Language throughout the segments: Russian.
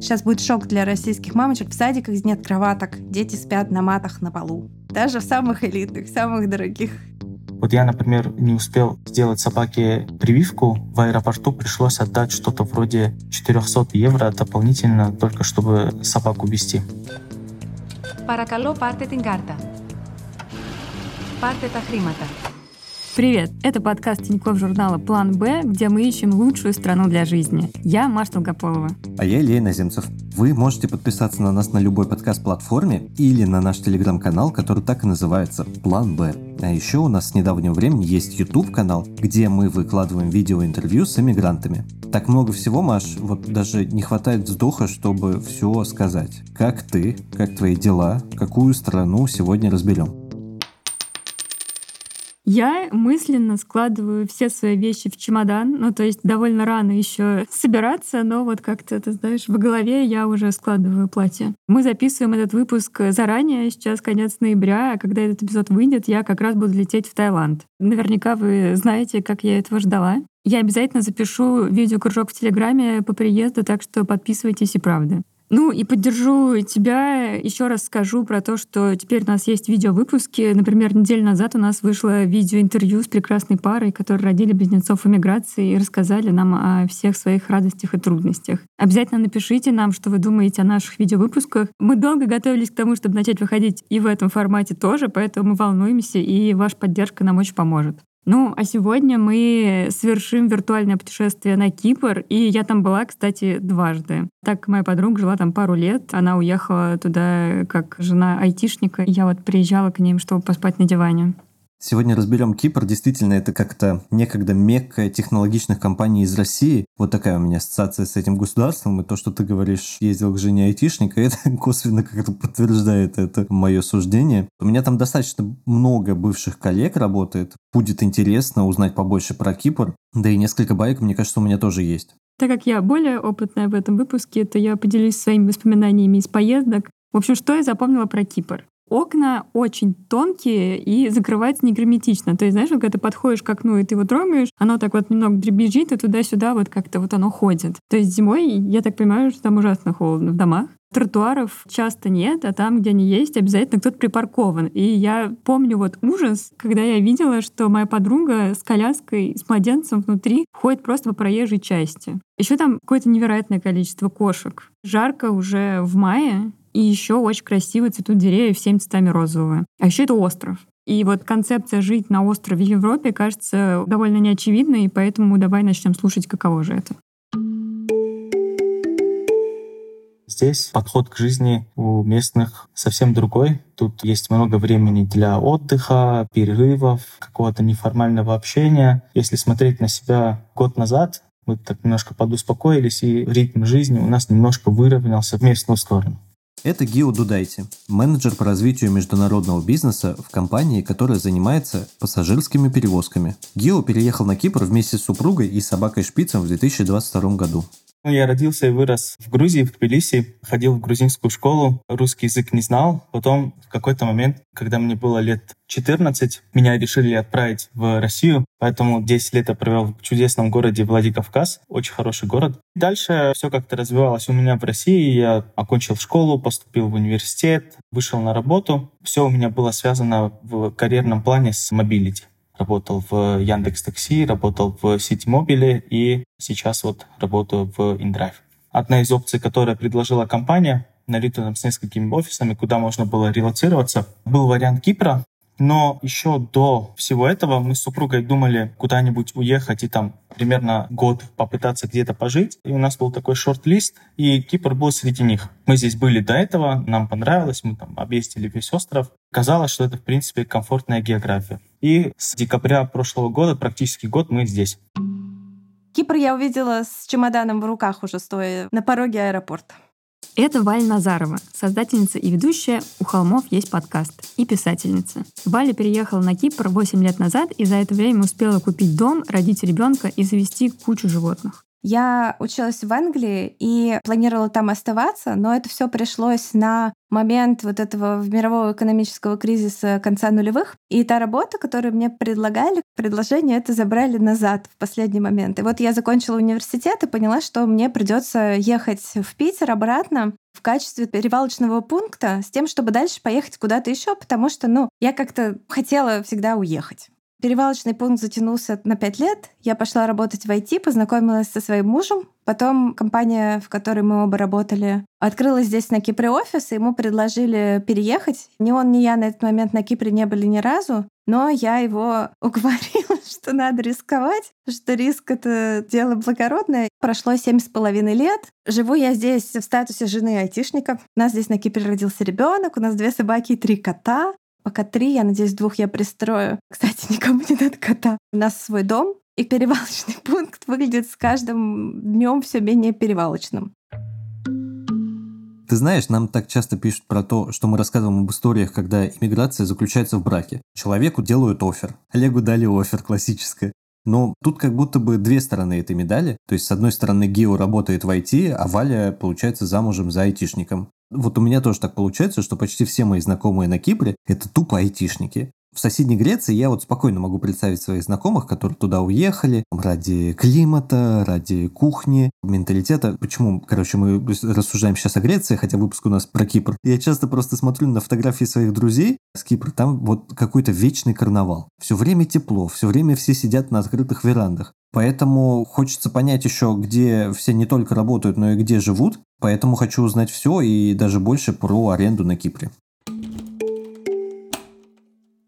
Сейчас будет шок для российских мамочек. В садиках нет кроваток. Дети спят на матах на полу. Даже в самых элитных, самых дорогих. Вот я, например, не успел сделать собаке прививку. В аэропорту пришлось отдать что-то вроде 400 евро дополнительно, только чтобы собаку вести. Паракало, парте тингарта. Парте тахримата. Привет! Это подкаст Тинькофф журнала «План Б», где мы ищем лучшую страну для жизни. Я Маша Долгополова. А я Илья Наземцев. Вы можете подписаться на нас на любой подкаст-платформе или на наш телеграм-канал, который так и называется «План Б». А еще у нас с недавнего времени есть YouTube-канал, где мы выкладываем видеоинтервью с эмигрантами. Так много всего, Маш, вот даже не хватает вздоха, чтобы все сказать. Как ты, как твои дела, какую страну сегодня разберем? Я мысленно складываю все свои вещи в чемодан. Ну, то есть довольно рано еще собираться, но вот как-то, ты знаешь, в голове я уже складываю платье. Мы записываем этот выпуск заранее, сейчас конец ноября, а когда этот эпизод выйдет, я как раз буду лететь в Таиланд. Наверняка вы знаете, как я этого ждала. Я обязательно запишу видеокружок в Телеграме по приезду, так что подписывайтесь и правда. Ну и поддержу тебя. Еще раз скажу про то, что теперь у нас есть видеовыпуски. Например, неделю назад у нас вышло видеоинтервью с прекрасной парой, которые родили близнецов эмиграции и рассказали нам о всех своих радостях и трудностях. Обязательно напишите нам, что вы думаете о наших видеовыпусках. Мы долго готовились к тому, чтобы начать выходить и в этом формате тоже, поэтому мы волнуемся, и ваша поддержка нам очень поможет. Ну, а сегодня мы совершим виртуальное путешествие на Кипр, и я там была, кстати, дважды. Так моя подруга жила там пару лет, она уехала туда как жена айтишника, и я вот приезжала к ним, чтобы поспать на диване. Сегодня разберем Кипр. Действительно, это как-то некогда мекка технологичных компаний из России. Вот такая у меня ассоциация с этим государством. И то, что ты говоришь, ездил к жене айтишника, это косвенно как-то подтверждает это мое суждение. У меня там достаточно много бывших коллег работает. Будет интересно узнать побольше про Кипр. Да и несколько байк, мне кажется, у меня тоже есть. Так как я более опытная в этом выпуске, то я поделюсь своими воспоминаниями из поездок. В общем, что я запомнила про Кипр? Окна очень тонкие и закрываются не герметично. То есть, знаешь, когда ты подходишь к окну и ты его трогаешь, оно так вот немного дребезжит, и туда-сюда вот как-то вот оно ходит. То есть зимой, я так понимаю, что там ужасно холодно в домах. Тротуаров часто нет, а там, где они есть, обязательно кто-то припаркован. И я помню вот ужас, когда я видела, что моя подруга с коляской, с младенцем внутри ходит просто по проезжей части. Еще там какое-то невероятное количество кошек. Жарко уже в мае, и еще очень красиво цветут деревья всеми цветами розового. А еще это остров. И вот концепция жить на острове в Европе кажется довольно неочевидной, и поэтому давай начнем слушать, каково же это. Здесь подход к жизни у местных совсем другой. Тут есть много времени для отдыха, перерывов, какого-то неформального общения. Если смотреть на себя год назад, мы так немножко подуспокоились, и ритм жизни у нас немножко выровнялся в местную сторону. Это Гио Дудайте, менеджер по развитию международного бизнеса в компании, которая занимается пассажирскими перевозками. Гио переехал на Кипр вместе с супругой и собакой Шпицем в 2022 году. Ну, я родился и вырос в Грузии, в Тбилиси, ходил в грузинскую школу, русский язык не знал. Потом в какой-то момент, когда мне было лет 14, меня решили отправить в Россию, поэтому 10 лет я провел в чудесном городе Владикавказ, очень хороший город. Дальше все как-то развивалось у меня в России, я окончил школу, поступил в университет, вышел на работу. Все у меня было связано в карьерном плане с mobility работал в Яндекс Такси, работал в Ситимобиле и сейчас вот работаю в InDrive. Одна из опций, которая предложила компания, налита там с несколькими офисами, куда можно было релацироваться, был вариант Кипра, но еще до всего этого мы с супругой думали куда-нибудь уехать и там примерно год попытаться где-то пожить. И у нас был такой шорт-лист, и Кипр был среди них. Мы здесь были до этого, нам понравилось, мы там объездили весь остров. Казалось, что это, в принципе, комфортная география. И с декабря прошлого года, практически год, мы здесь. Кипр я увидела с чемоданом в руках уже стоя на пороге аэропорта. Это Валя Назарова, создательница и ведущая «У холмов есть подкаст» и писательница. Валя переехала на Кипр 8 лет назад и за это время успела купить дом, родить ребенка и завести кучу животных. Я училась в Англии и планировала там оставаться, но это все пришлось на момент вот этого мирового экономического кризиса конца нулевых. И та работа, которую мне предлагали, предложение это забрали назад в последний момент. И вот я закончила университет и поняла, что мне придется ехать в Питер обратно в качестве перевалочного пункта с тем, чтобы дальше поехать куда-то еще, потому что, ну, я как-то хотела всегда уехать. Перевалочный пункт затянулся на пять лет. Я пошла работать в IT, познакомилась со своим мужем. Потом компания, в которой мы оба работали, открыла здесь на Кипре офис, и ему предложили переехать. Ни он, ни я на этот момент на Кипре не были ни разу, но я его уговорила, что надо рисковать, что риск — это дело благородное. Прошло семь с половиной лет. Живу я здесь в статусе жены айтишника. У нас здесь на Кипре родился ребенок, у нас две собаки и три кота. Пока три, я надеюсь, двух я пристрою. Кстати, никому не надо кота. У нас свой дом, и перевалочный пункт выглядит с каждым днем все менее перевалочным. Ты знаешь, нам так часто пишут про то, что мы рассказываем об историях, когда иммиграция заключается в браке. Человеку делают офер. Олегу дали офер, классическое. Но тут как будто бы две стороны этой медали. То есть, с одной стороны, Гео работает в IT, а Валя, получается, замужем за айтишником. Вот у меня тоже так получается, что почти все мои знакомые на Кипре – это тупо айтишники. В соседней Греции я вот спокойно могу представить своих знакомых, которые туда уехали ради климата, ради кухни, менталитета. Почему, короче, мы рассуждаем сейчас о Греции, хотя выпуск у нас про Кипр. Я часто просто смотрю на фотографии своих друзей с Кипра, там вот какой-то вечный карнавал. Все время тепло, все время все сидят на открытых верандах. Поэтому хочется понять еще, где все не только работают, но и где живут. Поэтому хочу узнать все и даже больше про аренду на Кипре.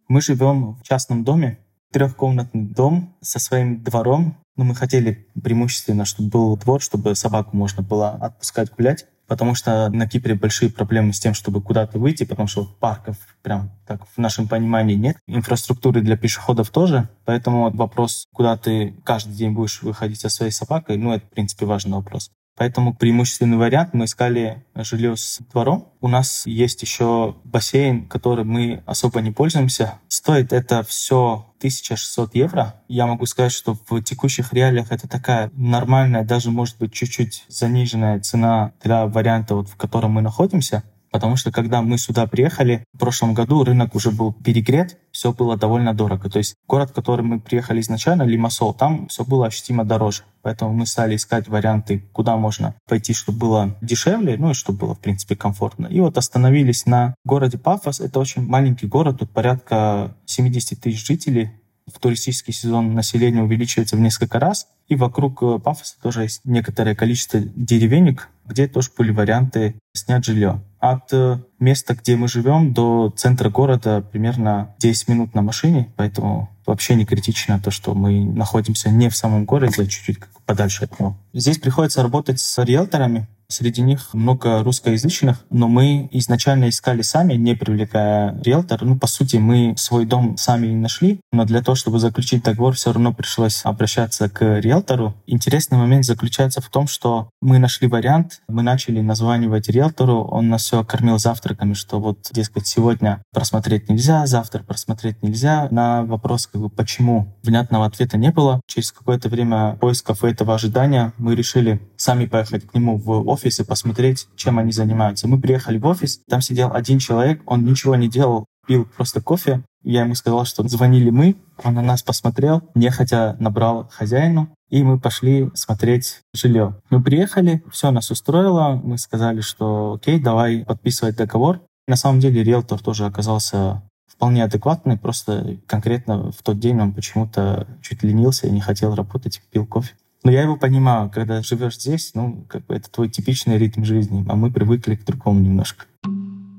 Мы живем в частном доме, трехкомнатный дом со своим двором. Но мы хотели преимущественно, чтобы был двор, чтобы собаку можно было отпускать гулять. Потому что на Кипре большие проблемы с тем, чтобы куда-то выйти, потому что парков прям так в нашем понимании нет. Инфраструктуры для пешеходов тоже. Поэтому вопрос, куда ты каждый день будешь выходить со своей собакой, ну, это, в принципе, важный вопрос. Поэтому преимущественный вариант мы искали жилье с двором. У нас есть еще бассейн, который мы особо не пользуемся. Стоит это все 1600 евро. Я могу сказать, что в текущих реалиях это такая нормальная, даже может быть чуть-чуть заниженная цена для варианта, вот, в котором мы находимся. Потому что когда мы сюда приехали, в прошлом году рынок уже был перегрет, все было довольно дорого. То есть город, в который мы приехали изначально, Лимассол, там все было ощутимо дороже. Поэтому мы стали искать варианты, куда можно пойти, чтобы было дешевле, ну и чтобы было, в принципе, комфортно. И вот остановились на городе Пафос. Это очень маленький город, тут порядка 70 тысяч жителей в туристический сезон население увеличивается в несколько раз, и вокруг э, Пафоса тоже есть некоторое количество деревенек, где тоже были варианты снять жилье. От э, места, где мы живем, до центра города примерно 10 минут на машине, поэтому вообще не критично то, что мы находимся не в самом городе, а чуть-чуть подальше от него. Здесь приходится работать с риэлторами, Среди них много русскоязычных, но мы изначально искали сами, не привлекая риэлтора. Ну, по сути, мы свой дом сами не нашли, но для того, чтобы заключить договор, все равно пришлось обращаться к риэлтору. Интересный момент заключается в том, что мы нашли вариант, мы начали названивать риэлтору, он нас все кормил завтраками, что вот, дескать, сегодня просмотреть нельзя, завтра просмотреть нельзя. На вопрос, как бы, почему внятного ответа не было. Через какое-то время поисков этого ожидания мы решили сами поехать к нему в офис офис и посмотреть, чем они занимаются. Мы приехали в офис, там сидел один человек, он ничего не делал, пил просто кофе. Я ему сказал, что звонили мы, он на нас посмотрел, нехотя набрал хозяину, и мы пошли смотреть жилье. Мы приехали, все нас устроило, мы сказали, что окей, давай подписывать договор. На самом деле риэлтор тоже оказался вполне адекватный, просто конкретно в тот день он почему-то чуть ленился и не хотел работать, пил кофе. Но я его понимаю, когда живешь здесь, ну, как бы это твой типичный ритм жизни, а мы привыкли к другому немножко.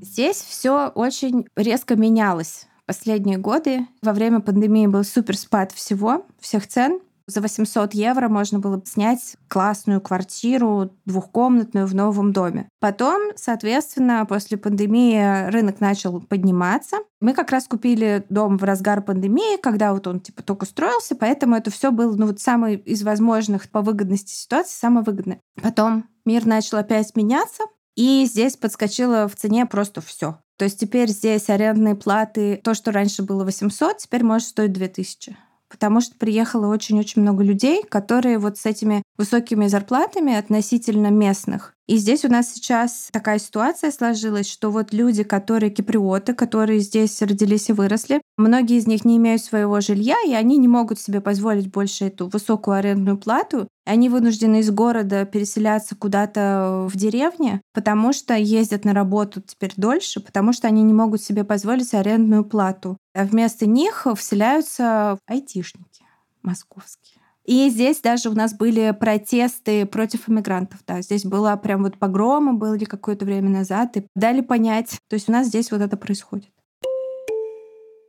Здесь все очень резко менялось последние годы. Во время пандемии был супер спад всего, всех цен. За 800 евро можно было снять классную квартиру двухкомнатную в новом доме. Потом, соответственно, после пандемии рынок начал подниматься. Мы как раз купили дом в разгар пандемии, когда вот он типа только строился, поэтому это все было ну, вот самый из возможных по выгодности ситуации, самое выгодное. Потом мир начал опять меняться, и здесь подскочило в цене просто все. То есть теперь здесь арендные платы, то, что раньше было 800, теперь может стоить 2000 потому что приехало очень-очень много людей, которые вот с этими высокими зарплатами относительно местных. И здесь у нас сейчас такая ситуация сложилась, что вот люди, которые киприоты, которые здесь родились и выросли, многие из них не имеют своего жилья, и они не могут себе позволить больше эту высокую арендную плату. Они вынуждены из города переселяться куда-то в деревне, потому что ездят на работу теперь дольше, потому что они не могут себе позволить арендную плату. А вместо них вселяются айтишники московские. И здесь даже у нас были протесты против иммигрантов. Да, здесь было прям вот погромы, были какое-то время назад, и дали понять. То есть у нас здесь вот это происходит.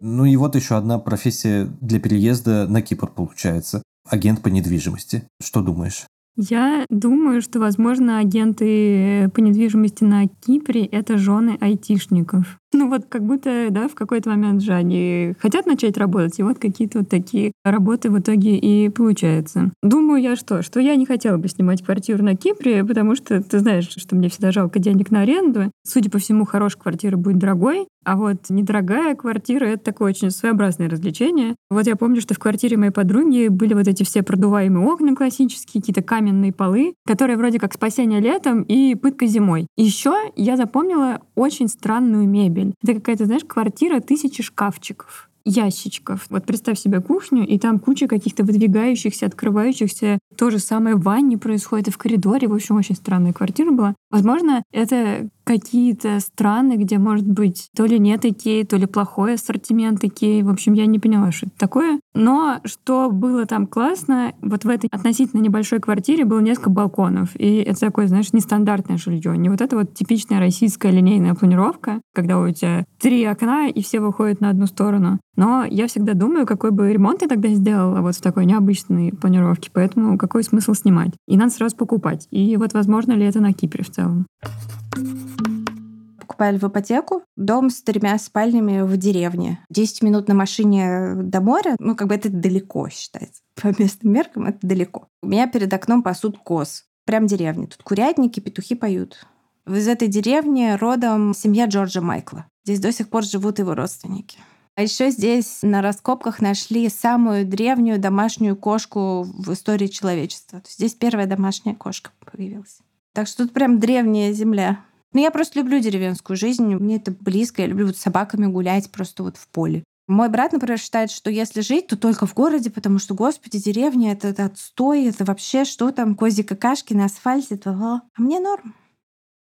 Ну и вот еще одна профессия для переезда на Кипр получается. Агент по недвижимости. Что думаешь? Я думаю, что, возможно, агенты по недвижимости на Кипре — это жены айтишников. Ну вот как будто, да, в какой-то момент же они хотят начать работать, и вот какие-то вот такие работы в итоге и получаются. Думаю я что? Что я не хотела бы снимать квартиру на Кипре, потому что ты знаешь, что мне всегда жалко денег на аренду. Судя по всему, хорошая квартира будет дорогой, а вот недорогая квартира — это такое очень своеобразное развлечение. Вот я помню, что в квартире моей подруги были вот эти все продуваемые окна классические, какие-то каменные полы, которые вроде как спасение летом и пытка зимой. Еще я запомнила очень странную мебель. Это какая-то, знаешь, квартира тысячи шкафчиков ящичков. Вот представь себе кухню, и там куча каких-то выдвигающихся, открывающихся. То же самое в ванне происходит и в коридоре. В общем, очень странная квартира была. Возможно, это какие-то страны, где, может быть, то ли нет икеи, то ли плохой ассортимент икеи. В общем, я не поняла, что это такое. Но что было там классно, вот в этой относительно небольшой квартире было несколько балконов. И это такое, знаешь, нестандартное жилье. Не вот это вот типичная российская линейная планировка, когда у тебя три окна, и все выходят на одну сторону. Но я всегда думаю, какой бы ремонт я тогда сделала вот в такой необычной планировке, поэтому какой смысл снимать? И надо сразу покупать. И вот возможно ли это на Кипре в целом? Покупали в ипотеку дом с тремя спальнями в деревне. 10 минут на машине до моря, ну, как бы это далеко считается. По местным меркам это далеко. У меня перед окном пасут коз. Прям деревня. Тут курятники, петухи поют. Из этой деревни родом семья Джорджа Майкла. Здесь до сих пор живут его родственники. А еще здесь на раскопках нашли самую древнюю домашнюю кошку в истории человечества. Здесь первая домашняя кошка появилась. Так что тут прям древняя земля. Но я просто люблю деревенскую жизнь, мне это близко, я люблю вот с собаками гулять просто вот в поле. Мой брат, например, считает, что если жить, то только в городе, потому что, господи, деревня — это, это отстой, это вообще что там, кози какашки на асфальте, то, а мне норм.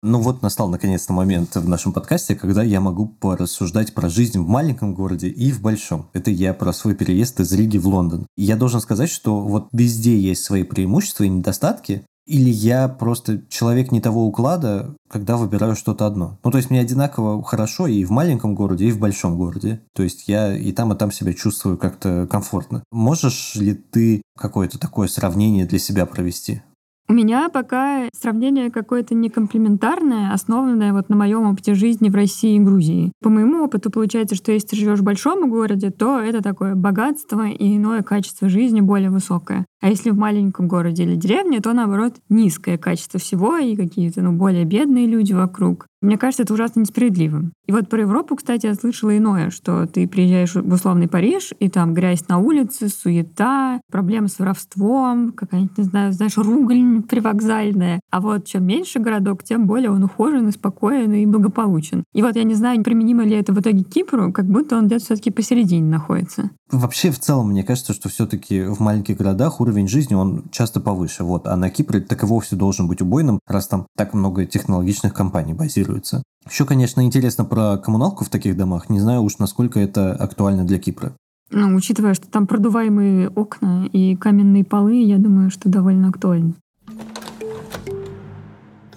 Ну вот настал наконец-то момент в нашем подкасте, когда я могу порассуждать про жизнь в маленьком городе и в большом. Это я про свой переезд из Риги в Лондон. И я должен сказать, что вот везде есть свои преимущества и недостатки, или я просто человек не того уклада, когда выбираю что-то одно. Ну, то есть мне одинаково хорошо и в маленьком городе, и в большом городе. То есть я и там, и там себя чувствую как-то комфортно. Можешь ли ты какое-то такое сравнение для себя провести? У меня пока сравнение какое-то не комплементарное, основанное вот на моем опыте жизни в России и Грузии. По моему опыту получается, что если ты живешь в большом городе, то это такое богатство и иное качество жизни более высокое. А если в маленьком городе или деревне, то наоборот низкое качество всего и какие-то ну, более бедные люди вокруг. Мне кажется, это ужасно несправедливым. И вот про Европу, кстати, я слышала иное, что ты приезжаешь в условный Париж, и там грязь на улице, суета, проблемы с воровством, какая-нибудь, не знаю, знаешь, ругань привокзальная. А вот чем меньше городок, тем более он ухожен, спокоен и благополучен. И вот я не знаю, применимо ли это в итоге Кипру, как будто он где-то все таки посередине находится. Вообще, в целом, мне кажется, что все таки в маленьких городах уровень жизни, он часто повыше. Вот. А на Кипре так и вовсе должен быть убойным, раз там так много технологичных компаний базируется. Еще, конечно, интересно про коммуналку в таких домах. Не знаю уж, насколько это актуально для Кипра. Ну, учитывая, что там продуваемые окна и каменные полы, я думаю, что довольно актуально.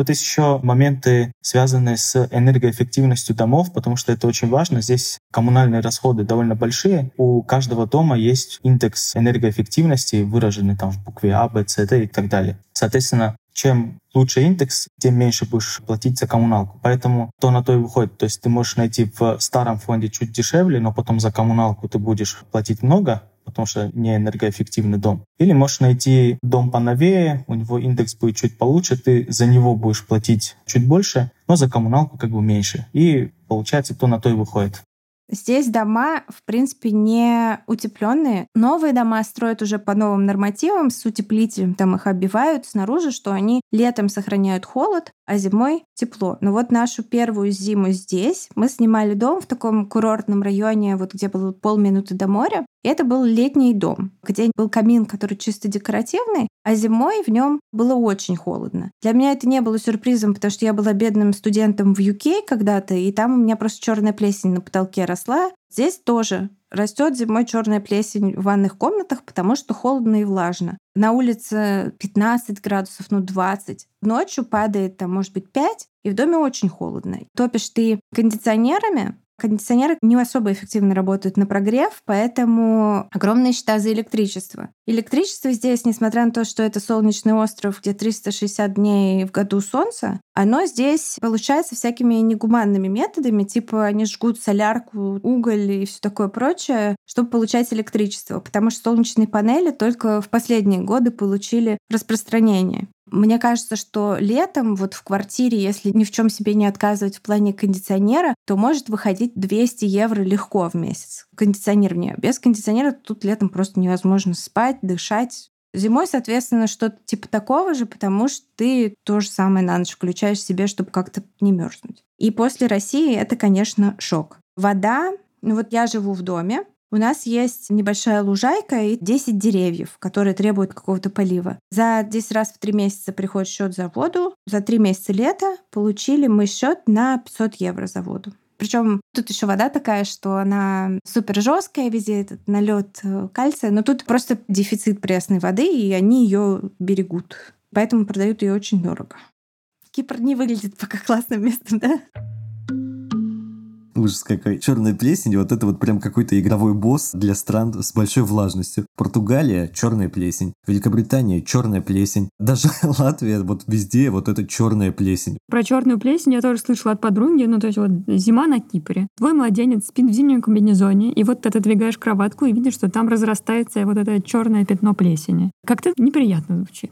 Тут есть еще моменты, связанные с энергоэффективностью домов, потому что это очень важно. Здесь коммунальные расходы довольно большие. У каждого дома есть индекс энергоэффективности, выраженный там в букве А, Б, С, Д и так далее. Соответственно, чем лучше индекс, тем меньше будешь платить за коммуналку. Поэтому то на то и выходит. То есть ты можешь найти в старом фонде чуть дешевле, но потом за коммуналку ты будешь платить много, потому что не энергоэффективный дом. Или можешь найти дом поновее, у него индекс будет чуть получше, ты за него будешь платить чуть больше, но за коммуналку как бы меньше. И получается то на то и выходит. Здесь дома, в принципе, не утепленные. Новые дома строят уже по новым нормативам с утеплителем. Там их оббивают снаружи, что они летом сохраняют холод, а зимой тепло. Но вот нашу первую зиму здесь мы снимали дом в таком курортном районе, вот где было полминуты до моря. И это был летний дом, где был камин, который чисто декоративный, а зимой в нем было очень холодно. Для меня это не было сюрпризом, потому что я была бедным студентом в UK когда-то, и там у меня просто черная плесень на потолке росла. Здесь тоже растет зимой черная плесень в ванных комнатах, потому что холодно и влажно. На улице 15 градусов, ну 20. Ночью падает там, может быть, 5, и в доме очень холодно. Топишь ты кондиционерами, Кондиционеры не особо эффективно работают на прогрев, поэтому огромные счета за электричество. Электричество здесь, несмотря на то, что это солнечный остров, где 360 дней в году солнца, оно здесь получается всякими негуманными методами, типа они жгут солярку, уголь и все такое прочее, чтобы получать электричество, потому что солнечные панели только в последние годы получили распространение. Мне кажется, что летом вот в квартире, если ни в чем себе не отказывать в плане кондиционера, то может выходить 200 евро легко в месяц. Кондиционирование. Без кондиционера тут летом просто невозможно спать, дышать. Зимой, соответственно, что-то типа такого же, потому что ты то же самое на ночь включаешь себе, чтобы как-то не мерзнуть. И после России это, конечно, шок. Вода, ну вот я живу в доме, у нас есть небольшая лужайка и 10 деревьев, которые требуют какого-то полива. За 10 раз в 3 месяца приходит счет за воду. За 3 месяца лета получили мы счет на 500 евро за воду. Причем тут еще вода такая, что она супер жесткая, везде этот налет э, кальция, но тут просто дефицит пресной воды, и они ее берегут. Поэтому продают ее очень дорого. Кипр не выглядит пока классным местом, да? Ужас какой. Черная плесень, вот это вот прям какой-то игровой босс для стран с большой влажностью. Португалия — черная плесень. Великобритания — черная плесень. Даже Латвия, вот везде вот эта черная плесень. Про черную плесень я тоже слышала от подруги. Ну, то есть вот зима на Кипре. Твой младенец спит в зимнем комбинезоне, и вот ты отодвигаешь кроватку и видишь, что там разрастается вот это черное пятно плесени. Как-то неприятно звучит.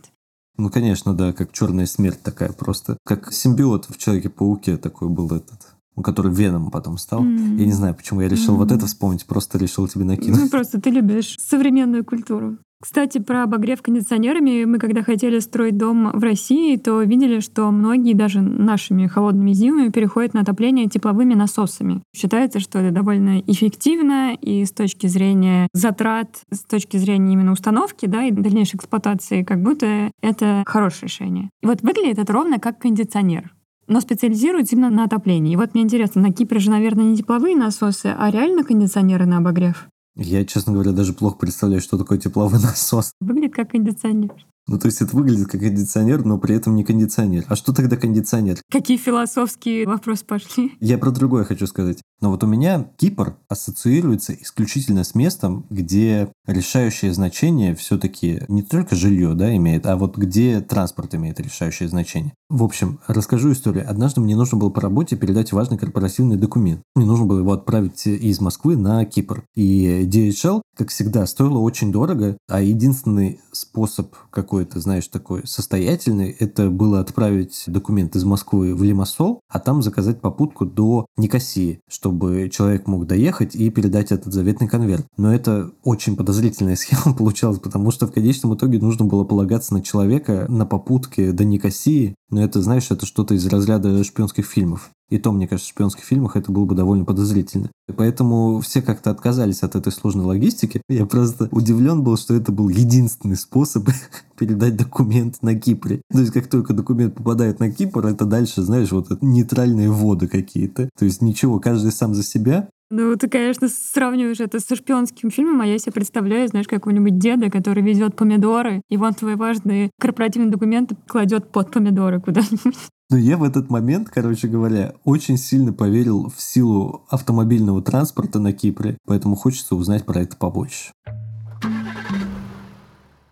Ну, конечно, да, как черная смерть такая просто. Как симбиот в Человеке-пауке такой был этот который Веном потом стал. Mm-hmm. Я не знаю, почему я решил mm-hmm. вот это вспомнить, просто решил тебе накинуть. Ну, просто ты любишь современную культуру. Кстати, про обогрев кондиционерами. Мы когда хотели строить дом в России, то видели, что многие даже нашими холодными зимами переходят на отопление тепловыми насосами. Считается, что это довольно эффективно и с точки зрения затрат, с точки зрения именно установки да, и дальнейшей эксплуатации, как будто это хорошее решение. И вот выглядит это ровно как кондиционер но специализируется именно на отоплении. И вот мне интересно, на Кипре же, наверное, не тепловые насосы, а реально кондиционеры на обогрев? Я, честно говоря, даже плохо представляю, что такое тепловой насос. Выглядит как кондиционер. Ну, то есть это выглядит как кондиционер, но при этом не кондиционер. А что тогда кондиционер? Какие философские вопросы пошли? Я про другое хочу сказать. Но вот у меня Кипр ассоциируется исключительно с местом, где решающее значение все-таки не только жилье да, имеет, а вот где транспорт имеет решающее значение. В общем, расскажу историю. Однажды мне нужно было по работе передать важный корпоративный документ. Мне нужно было его отправить из Москвы на Кипр. И DHL, как всегда, стоило очень дорого, а единственный способ какой-то, знаешь, такой состоятельный, это было отправить документ из Москвы в Лимассол, а там заказать попутку до Никосии, чтобы чтобы человек мог доехать и передать этот заветный конверт. Но это очень подозрительная схема получалась, потому что в конечном итоге нужно было полагаться на человека на попутке до Никосии. Но это, знаешь, это что-то из разряда шпионских фильмов. И то, мне кажется, в шпионских фильмах это было бы довольно подозрительно. И поэтому все как-то отказались от этой сложной логистики. Я просто удивлен был, что это был единственный способ передать документ на Кипре. То есть, как только документ попадает на Кипр, это дальше, знаешь, вот нейтральные воды какие-то. То есть, ничего, каждый сам за себя. Ну, ты, конечно, сравниваешь это со шпионским фильмом, а я себе представляю, знаешь, какого-нибудь деда, который везет помидоры, и вон твои важные корпоративные документы кладет под помидоры куда-нибудь. Но я в этот момент, короче говоря, очень сильно поверил в силу автомобильного транспорта на Кипре, поэтому хочется узнать про это побольше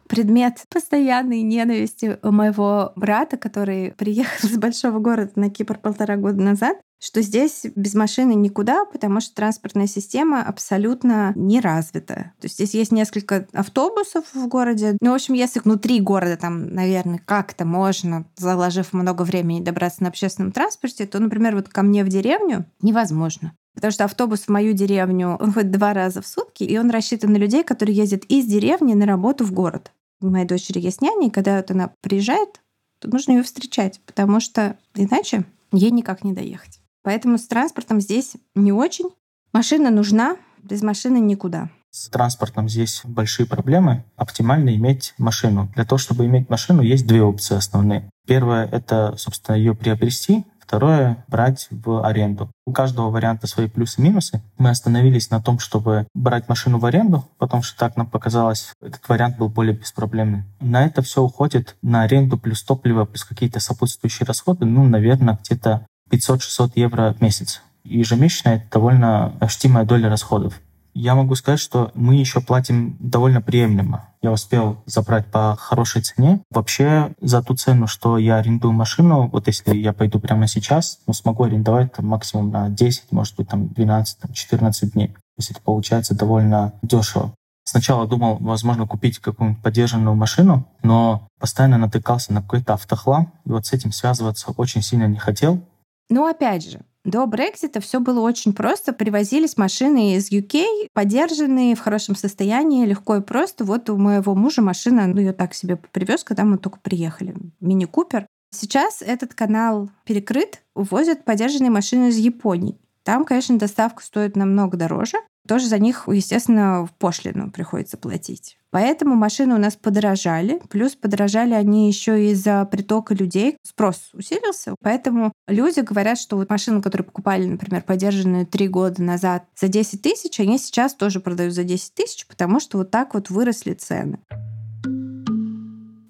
предмет постоянной ненависти у моего брата, который приехал из большого города на Кипр полтора года назад что здесь без машины никуда, потому что транспортная система абсолютно не развита. То есть здесь есть несколько автобусов в городе. Ну, в общем, если внутри города там, наверное, как-то можно, заложив много времени, добраться на общественном транспорте, то, например, вот ко мне в деревню невозможно. Потому что автобус в мою деревню, он ходит два раза в сутки, и он рассчитан на людей, которые ездят из деревни на работу в город. У моей дочери есть няня, и когда вот она приезжает, то нужно ее встречать, потому что иначе ей никак не доехать. Поэтому с транспортом здесь не очень. Машина нужна, без машины никуда. С транспортом здесь большие проблемы. Оптимально иметь машину. Для того, чтобы иметь машину, есть две опции основные. Первое — это, собственно, ее приобрести. Второе — брать в аренду. У каждого варианта свои плюсы и минусы. Мы остановились на том, чтобы брать машину в аренду, потому что так нам показалось, этот вариант был более беспроблемный. На это все уходит на аренду плюс топливо, плюс какие-то сопутствующие расходы, ну, наверное, где-то 500-600 евро в месяц. Ежемесячно это довольно ощутимая доля расходов. Я могу сказать, что мы еще платим довольно приемлемо. Я успел забрать по хорошей цене. Вообще за ту цену, что я арендую машину, вот если я пойду прямо сейчас, ну, смогу арендовать там, максимум на 10, может быть, там 12, там, 14 дней. То есть это получается довольно дешево. Сначала думал, возможно, купить какую-нибудь поддержанную машину, но постоянно натыкался на какой-то автохлам, и вот с этим связываться очень сильно не хотел. Ну, опять же, до Брекзита все было очень просто. Привозились машины из UK, подержанные, в хорошем состоянии, легко и просто. Вот у моего мужа машина, ну, ее так себе привез, когда мы только приехали. Мини-купер. Сейчас этот канал перекрыт, увозят подержанные машины из Японии. Там, конечно, доставка стоит намного дороже, тоже за них, естественно, в пошлину приходится платить. Поэтому машины у нас подорожали, плюс подорожали они еще из-за притока людей. Спрос усилился, поэтому люди говорят, что вот машины, которые покупали, например, подержанные три года назад за 10 тысяч, они сейчас тоже продают за 10 тысяч, потому что вот так вот выросли цены.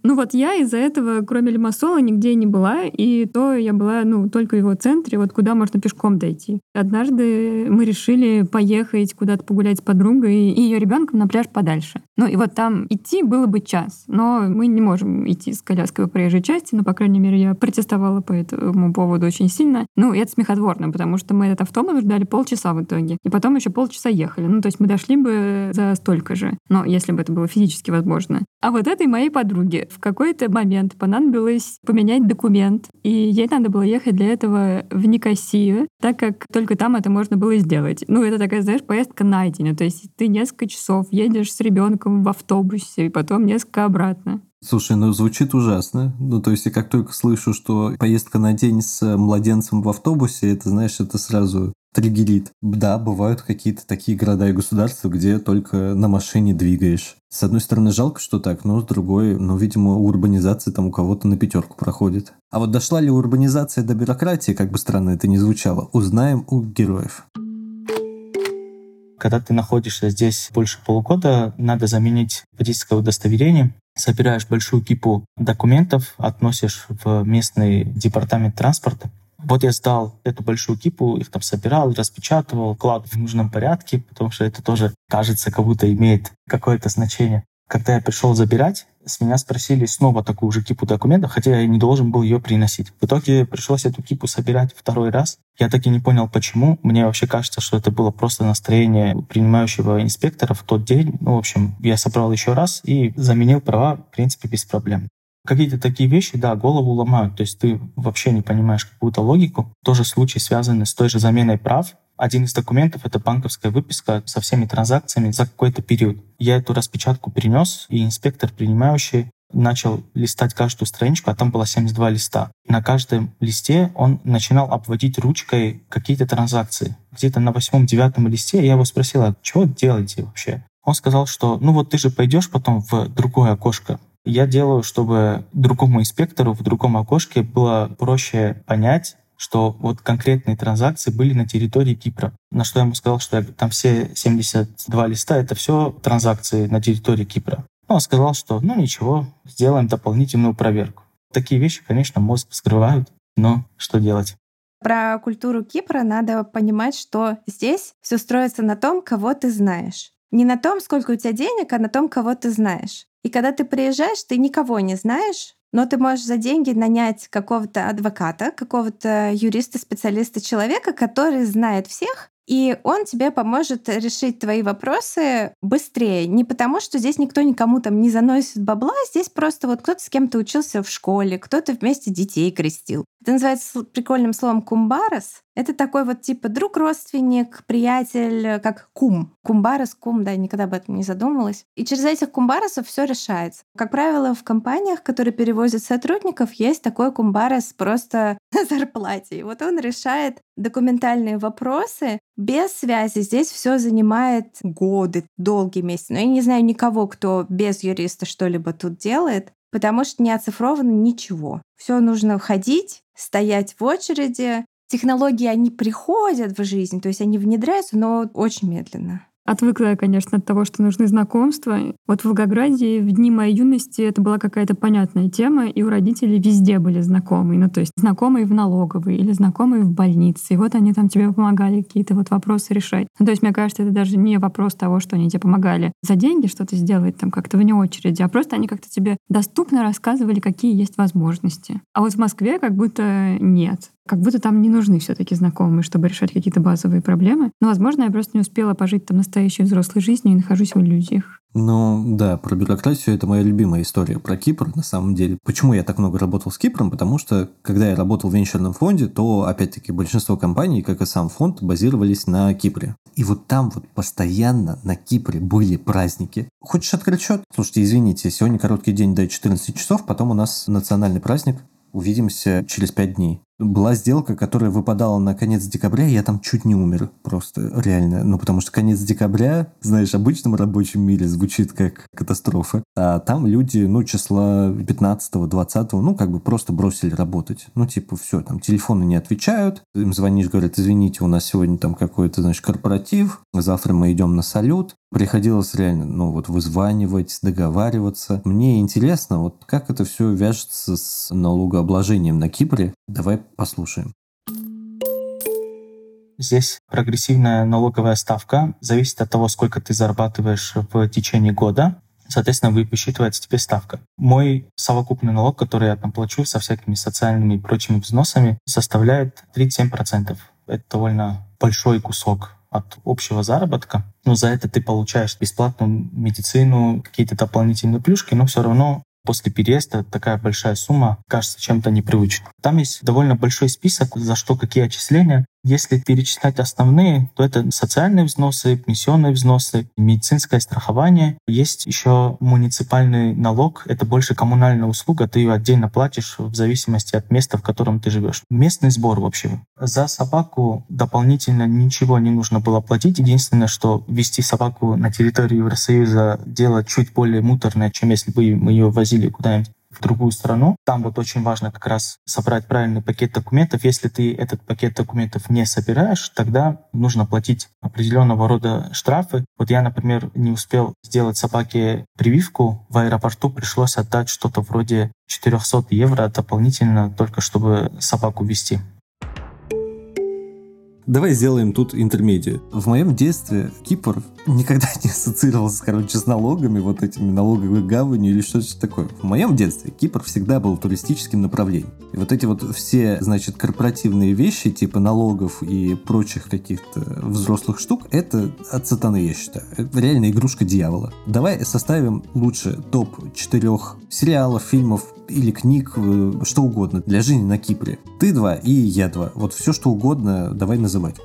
Ну вот я из-за этого, кроме Лимассола, нигде не была, и то я была, ну, только в его центре, вот куда можно пешком дойти. Однажды мы решили поехать куда-то погулять с подругой и ее ребенком на пляж подальше. Ну и вот там идти было бы час, но мы не можем идти с коляской по проезжей части, но, по крайней мере, я протестовала по этому поводу очень сильно. Ну, и это смехотворно, потому что мы этот автобус ждали полчаса в итоге, и потом еще полчаса ехали. Ну, то есть мы дошли бы за столько же, но если бы это было физически возможно. А вот этой моей подруге в какой-то момент понадобилось поменять документ, и ей надо было ехать для этого в Никосию, так как только там это можно было сделать. Ну, это такая, знаешь, поездка на день. То есть ты несколько часов едешь с ребенком в автобусе, и потом несколько обратно. Слушай, ну звучит ужасно. Ну, то есть я как только слышу, что поездка на день с младенцем в автобусе, это, знаешь, это сразу триггерит. Да, бывают какие-то такие города и государства, где только на машине двигаешь. С одной стороны, жалко, что так, но с другой, ну, видимо, урбанизация там у кого-то на пятерку проходит. А вот дошла ли урбанизация до бюрократии, как бы странно это ни звучало, узнаем у героев. Когда ты находишься здесь больше полугода, надо заменить водительское удостоверение. Собираешь большую кипу документов, относишь в местный департамент транспорта. Вот я сдал эту большую кипу, их там собирал, распечатывал, клад в нужном порядке, потому что это тоже кажется, как будто имеет какое-то значение. Когда я пришел забирать, с меня спросили снова такую же кипу документов, хотя я не должен был ее приносить. В итоге пришлось эту кипу собирать второй раз. Я так и не понял, почему. Мне вообще кажется, что это было просто настроение принимающего инспектора в тот день. Ну, в общем, я собрал еще раз и заменил права, в принципе, без проблем. Какие-то такие вещи, да, голову ломают. То есть ты вообще не понимаешь какую-то логику. Тоже случай связанный с той же заменой прав. Один из документов — это банковская выписка со всеми транзакциями за какой-то период. Я эту распечатку перенес, и инспектор, принимающий, начал листать каждую страничку, а там было 72 листа. На каждом листе он начинал обводить ручкой какие-то транзакции. Где-то на восьмом-девятом листе я его спросил, а что делаете вообще? Он сказал, что ну вот ты же пойдешь потом в другое окошко, я делаю, чтобы другому инспектору в другом окошке было проще понять, что вот конкретные транзакции были на территории Кипра. На что я ему сказал, что там все 72 листа — это все транзакции на территории Кипра. Ну, он сказал, что ну ничего, сделаем дополнительную проверку. Такие вещи, конечно, мозг вскрывают, но что делать? Про культуру Кипра надо понимать, что здесь все строится на том, кого ты знаешь. Не на том, сколько у тебя денег, а на том, кого ты знаешь. И когда ты приезжаешь, ты никого не знаешь, но ты можешь за деньги нанять какого-то адвоката, какого-то юриста, специалиста, человека, который знает всех, И он тебе поможет решить твои вопросы быстрее. Не потому, что здесь никто никому там не заносит бабла, здесь просто вот кто-то с кем-то учился в школе, кто-то вместе детей крестил. Это называется прикольным словом кумбарас. Это такой вот типа друг, родственник, приятель, как кум. Кумбарас, кум, да, никогда об этом не задумывалась. И через этих кумбарасов все решается. Как правило, в компаниях, которые перевозят сотрудников, есть такой кумбарас просто на зарплате. И вот он решает документальные вопросы без связи. Здесь все занимает годы, долгие месяцы. Но я не знаю никого, кто без юриста что-либо тут делает потому что не оцифровано ничего. Все нужно входить, стоять в очереди. Технологии, они приходят в жизнь, то есть они внедряются, но очень медленно. Отвыкла я, конечно, от того, что нужны знакомства. Вот в Волгограде в дни моей юности это была какая-то понятная тема, и у родителей везде были знакомые. Ну, то есть знакомые в налоговой или знакомые в больнице. И вот они там тебе помогали какие-то вот вопросы решать. Ну, то есть, мне кажется, это даже не вопрос того, что они тебе помогали за деньги что-то сделать там как-то вне очереди, а просто они как-то тебе доступно рассказывали, какие есть возможности. А вот в Москве как будто нет как будто там не нужны все таки знакомые, чтобы решать какие-то базовые проблемы. Но, возможно, я просто не успела пожить там настоящей взрослой жизнью и нахожусь в иллюзиях. Ну да, про бюрократию это моя любимая история про Кипр на самом деле. Почему я так много работал с Кипром? Потому что когда я работал в венчурном фонде, то опять-таки большинство компаний, как и сам фонд, базировались на Кипре. И вот там вот постоянно на Кипре были праздники. Хочешь открыть счет? Слушайте, извините, сегодня короткий день до 14 часов, потом у нас национальный праздник. Увидимся через пять дней была сделка, которая выпадала на конец декабря, и я там чуть не умер просто, реально. Ну, потому что конец декабря, знаешь, в обычном рабочем мире звучит как катастрофа. А там люди, ну, числа 15-20, ну, как бы просто бросили работать. Ну, типа, все, там телефоны не отвечают, им звонишь, говорят, извините, у нас сегодня там какой-то, значит, корпоратив, завтра мы идем на салют. Приходилось реально, ну, вот вызванивать, договариваться. Мне интересно, вот как это все вяжется с налогообложением на Кипре. Давай послушаем. Здесь прогрессивная налоговая ставка зависит от того, сколько ты зарабатываешь в течение года. Соответственно, вы тебе ставка. Мой совокупный налог, который я там плачу со всякими социальными и прочими взносами, составляет 37%. Это довольно большой кусок от общего заработка. Но за это ты получаешь бесплатную медицину, какие-то дополнительные плюшки, но все равно после переезда такая большая сумма кажется чем-то непривычным. Там есть довольно большой список, за что какие отчисления. Если перечислять основные, то это социальные взносы, пенсионные взносы, медицинское страхование. Есть еще муниципальный налог. Это больше коммунальная услуга. Ты ее отдельно платишь в зависимости от места, в котором ты живешь. Местный сбор вообще. За собаку дополнительно ничего не нужно было платить. Единственное, что вести собаку на территории Евросоюза дело чуть более муторное, чем если бы мы ее возили куда-нибудь другую страну. Там вот очень важно как раз собрать правильный пакет документов. Если ты этот пакет документов не собираешь, тогда нужно платить определенного рода штрафы. Вот я, например, не успел сделать собаке прививку. В аэропорту пришлось отдать что-то вроде 400 евро дополнительно, только чтобы собаку вести. Давай сделаем тут интермедию. В моем детстве Кипр никогда не ассоциировался, короче, с налогами, вот этими налоговой гаванью или что-то такое. В моем детстве Кипр всегда был туристическим направлением. И вот эти вот все, значит, корпоративные вещи, типа налогов и прочих каких-то взрослых штук, это от сатаны, я считаю. Это реально игрушка дьявола. Давай составим лучше топ четырех сериалов, фильмов, или книг, э, что угодно для жизни на Кипре. Ты два и я два. Вот все, что угодно, давай называть.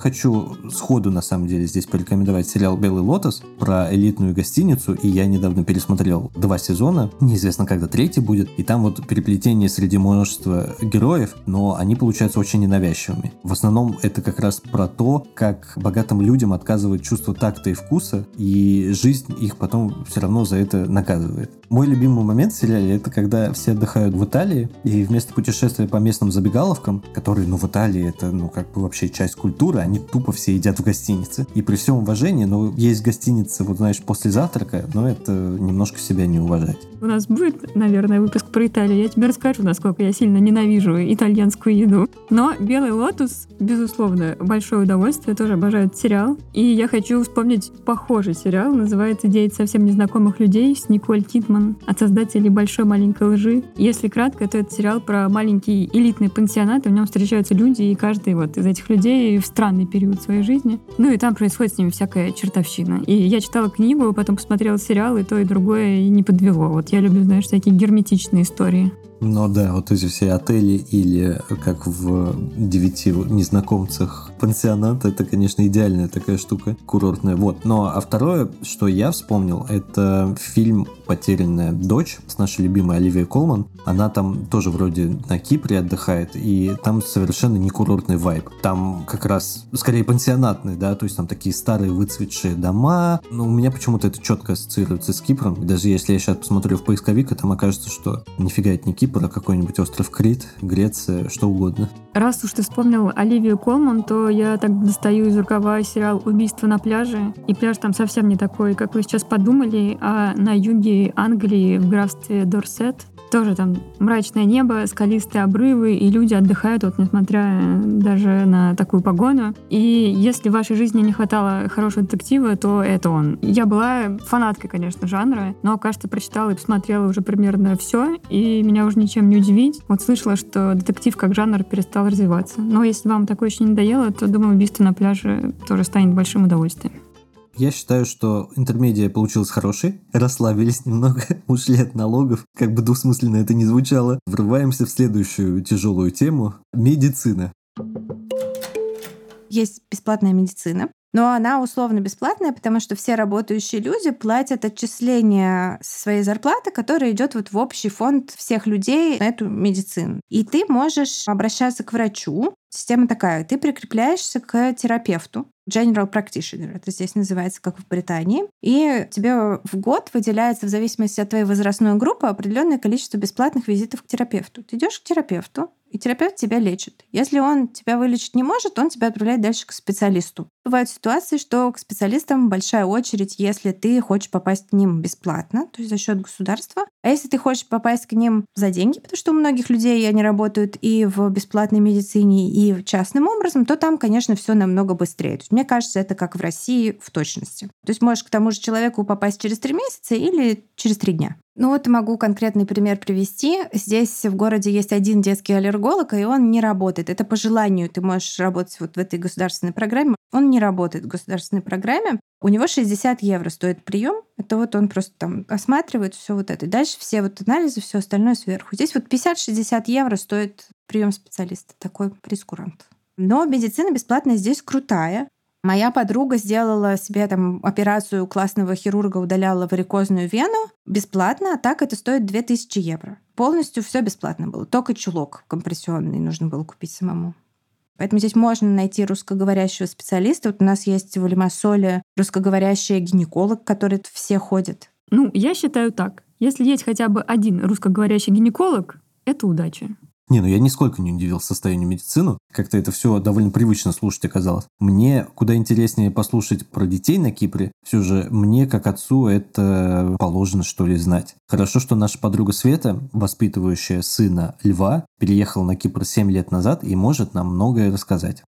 Хочу сходу, на самом деле, здесь порекомендовать сериал «Белый лотос» про элитную гостиницу, и я недавно пересмотрел два сезона, неизвестно, когда третий будет, и там вот переплетение среди множества героев, но они получаются очень ненавязчивыми. В основном это как раз про то, как богатым людям отказывают чувство такта и вкуса, и жизнь их потом все равно за это наказывает. Мой любимый момент в сериале это когда все отдыхают в Италии, и вместо путешествия по местным забегаловкам, которые, ну, в Италии это, ну, как бы вообще часть культуры, они тупо все едят в гостинице. И при всем уважении, ну, есть гостиницы, вот знаешь, после завтрака, но это немножко себя не уважать. У нас будет, наверное, выпуск про Италию. Я тебе расскажу, насколько я сильно ненавижу итальянскую еду. Но «Белый лотос», безусловно, большое удовольствие. Тоже обожаю сериал. И я хочу вспомнить похожий сериал. Называется «Девять совсем незнакомых людей» с Николь Кидман от создателей «Большой маленькой лжи». Если кратко, то это сериал про маленький элитный пансионат. И в нем встречаются люди, и каждый вот из этих людей странный определенный период своей жизни. Ну и там происходит с ними всякая чертовщина. И я читала книгу, потом посмотрела сериал, и то, и другое и не подвело. Вот я люблю, знаешь, такие герметичные истории. Ну да, вот эти все отели или как в девяти незнакомцах пансионат, это, конечно, идеальная такая штука, курортная. Вот. Но а второе, что я вспомнил, это фильм «Потерянная дочь» с нашей любимой Оливией Колман. Она там тоже вроде на Кипре отдыхает, и там совершенно не курортный вайб. Там как раз скорее пансионатный, да, то есть там такие старые выцветшие дома. Но у меня почему-то это четко ассоциируется с Кипром. Даже если я сейчас посмотрю в поисковик, там окажется, что нифига это не Кипр, Кипр, какой-нибудь остров Крит, Греция, что угодно. Раз уж ты вспомнил Оливию Колман, то я так достаю из рукава сериал «Убийство на пляже». И пляж там совсем не такой, как вы сейчас подумали, а на юге Англии в графстве Дорсет. Тоже там мрачное небо, скалистые обрывы, и люди отдыхают, вот несмотря даже на такую погоду. И если в вашей жизни не хватало хорошего детектива, то это он. Я была фанаткой, конечно, жанра, но, кажется, прочитала и посмотрела уже примерно все, и меня уже ничем не удивить. Вот слышала, что детектив как жанр перестал развиваться. Но если вам такое еще не надоело, то, думаю, убийство на пляже тоже станет большим удовольствием. Я считаю, что интермедия получилась хорошей. Расслабились немного, ушли от налогов. Как бы двусмысленно это ни звучало. Врываемся в следующую тяжелую тему. Медицина. Есть бесплатная медицина, но она условно бесплатная, потому что все работающие люди платят отчисления со своей зарплаты, которая идет вот в общий фонд всех людей на эту медицину. И ты можешь обращаться к врачу. Система такая, ты прикрепляешься к терапевту, General Practitioner, это здесь называется, как в Британии. И тебе в год выделяется, в зависимости от твоей возрастной группы, определенное количество бесплатных визитов к терапевту. Ты идешь к терапевту, и терапевт тебя лечит. Если он тебя вылечить не может, он тебя отправляет дальше к специалисту. Бывают ситуации, что к специалистам большая очередь, если ты хочешь попасть к ним бесплатно, то есть за счет государства. А если ты хочешь попасть к ним за деньги, потому что у многих людей они работают и в бесплатной медицине, и частным образом, то там, конечно, все намного быстрее. То есть, мне кажется, это как в России в точности. То есть можешь к тому же человеку попасть через три месяца или через три дня. Ну вот могу конкретный пример привести. Здесь в городе есть один детский аллерголог, и он не работает. Это по желанию ты можешь работать вот в этой государственной программе. Он не работает в государственной программе. У него 60 евро стоит прием. Это вот он просто там осматривает все вот это. дальше все вот анализы, все остальное сверху. Здесь вот 50-60 евро стоит прием специалиста. Такой прескурант. Но медицина бесплатная здесь крутая. Моя подруга сделала себе там операцию классного хирурга, удаляла варикозную вену бесплатно, а так это стоит 2000 евро. Полностью все бесплатно было. Только чулок компрессионный нужно было купить самому. Поэтому здесь можно найти русскоговорящего специалиста. Вот у нас есть в Лимассоле русскоговорящий гинеколог, который все ходят. Ну, я считаю так. Если есть хотя бы один русскоговорящий гинеколог, это удача. Не, ну я нисколько не удивился состоянию медицины. Как-то это все довольно привычно слушать оказалось. Мне куда интереснее послушать про детей на Кипре. Все же мне, как отцу, это положено, что ли, знать. Хорошо, что наша подруга Света, воспитывающая сына Льва, переехала на Кипр 7 лет назад и может нам многое рассказать.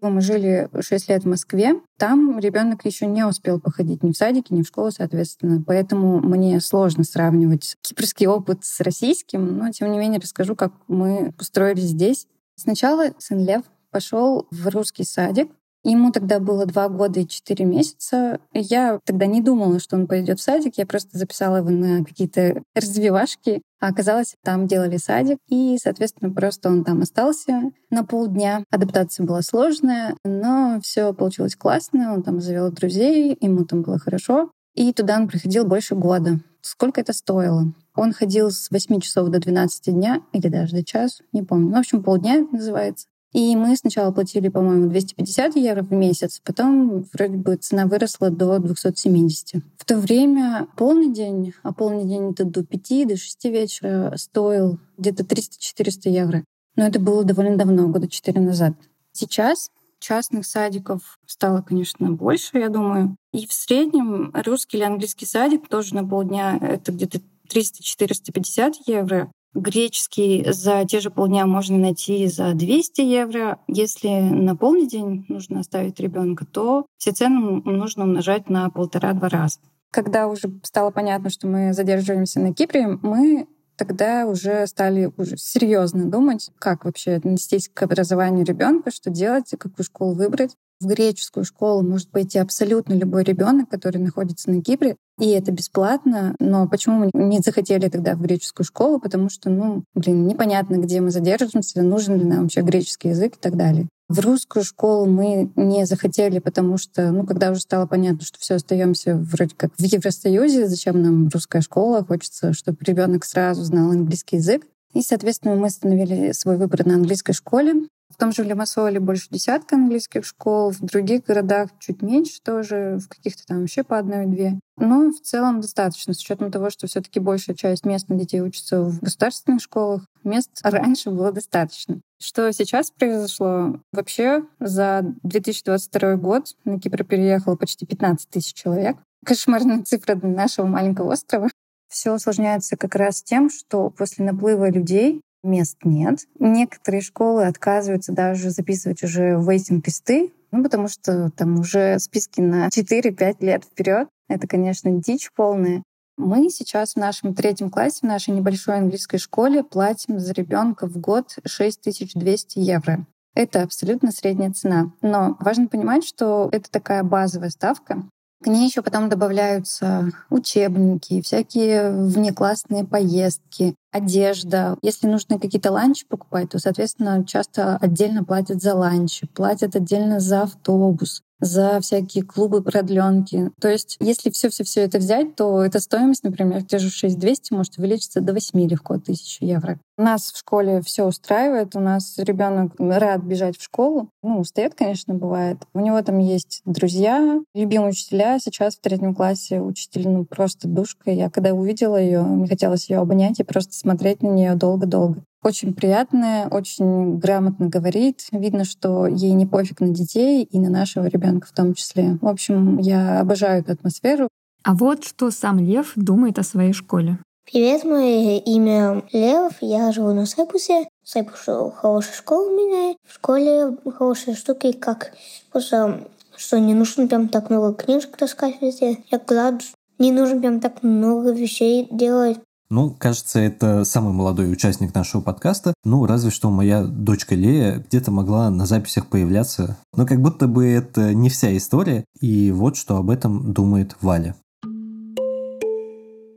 Мы жили 6 лет в Москве. Там ребенок еще не успел походить ни в садике, ни в школу, соответственно. Поэтому мне сложно сравнивать кипрский опыт с российским. Но, тем не менее, расскажу, как мы устроились здесь. Сначала сын Лев пошел в русский садик. Ему тогда было два года и четыре месяца. Я тогда не думала, что он пойдет в садик. Я просто записала его на какие-то развивашки. А оказалось, там делали садик, и, соответственно, просто он там остался на полдня. Адаптация была сложная, но все получилось классно. Он там завел друзей, ему там было хорошо. И туда он приходил больше года. Сколько это стоило? Он ходил с 8 часов до 12 дня, или даже до часу, не помню. В общем, полдня называется. И мы сначала платили, по-моему, 250 евро в месяц, потом вроде бы цена выросла до 270. В то время полный день, а полный день это до 5, до 6 вечера, стоил где-то 300-400 евро. Но это было довольно давно, года 4 назад. Сейчас частных садиков стало, конечно, больше, я думаю. И в среднем русский или английский садик тоже на полдня это где-то 300-450 евро. Греческий за те же полдня можно найти за 200 евро. Если на полный день нужно оставить ребенка, то все цены нужно умножать на полтора-два раза. Когда уже стало понятно, что мы задерживаемся на Кипре, мы тогда уже стали уже серьезно думать, как вообще отнестись к образованию ребенка, что делать, какую школу выбрать. В греческую школу может пойти абсолютно любой ребенок, который находится на Кипре, и это бесплатно. Но почему мы не захотели тогда в греческую школу? Потому что, ну, блин, непонятно, где мы задержимся, нужен ли нам вообще греческий язык и так далее. В русскую школу мы не захотели, потому что, ну, когда уже стало понятно, что все остаемся вроде как в Евросоюзе, зачем нам русская школа, хочется, чтобы ребенок сразу знал английский язык. И, соответственно, мы остановили свой выбор на английской школе. В том же Лимассоле больше десятка английских школ, в других городах чуть меньше тоже, в каких-то там вообще по одной-две. Но в целом достаточно, с учетом того, что все таки большая часть местных детей учатся в государственных школах. Мест раньше было достаточно. Что сейчас произошло? Вообще за 2022 год на Кипр переехало почти 15 тысяч человек. Кошмарная цифра для нашего маленького острова. Все усложняется как раз тем, что после наплыва людей мест нет. Некоторые школы отказываются даже записывать уже вейтинг-листы, ну, потому что там уже списки на 4-5 лет вперед. Это, конечно, дичь полная. Мы сейчас в нашем третьем классе, в нашей небольшой английской школе платим за ребенка в год 6200 евро. Это абсолютно средняя цена. Но важно понимать, что это такая базовая ставка. К ней еще потом добавляются учебники, всякие внеклассные поездки, одежда. Если нужно какие-то ланчи покупать, то, соответственно, часто отдельно платят за ланчи, платят отдельно за автобус за всякие клубы продленки. То есть, если все-все-все это взять, то эта стоимость, например, те же 6200 может увеличиться до 8 легко тысяч евро. Нас в школе все устраивает, у нас ребенок рад бежать в школу. Ну, устает, конечно, бывает. У него там есть друзья, любимые учителя. Сейчас в третьем классе учитель, ну, просто душка. Я когда увидела ее, мне хотелось ее обнять и просто смотреть на нее долго-долго. Очень приятная, очень грамотно говорит. Видно, что ей не пофиг на детей и на нашего ребенка в том числе. В общем, я обожаю эту атмосферу. А вот что сам Лев думает о своей школе. Привет, мое имя Лев, я живу на Сайпусе. Сайпус хорошая школа у меня. В школе хорошие штуки, как просто, что не нужно прям так много книжек таскать везде. Я глад, не нужно прям так много вещей делать. Ну, кажется, это самый молодой участник нашего подкаста. Ну, разве что моя дочка Лея где-то могла на записях появляться. Но как будто бы это не вся история. И вот что об этом думает Валя.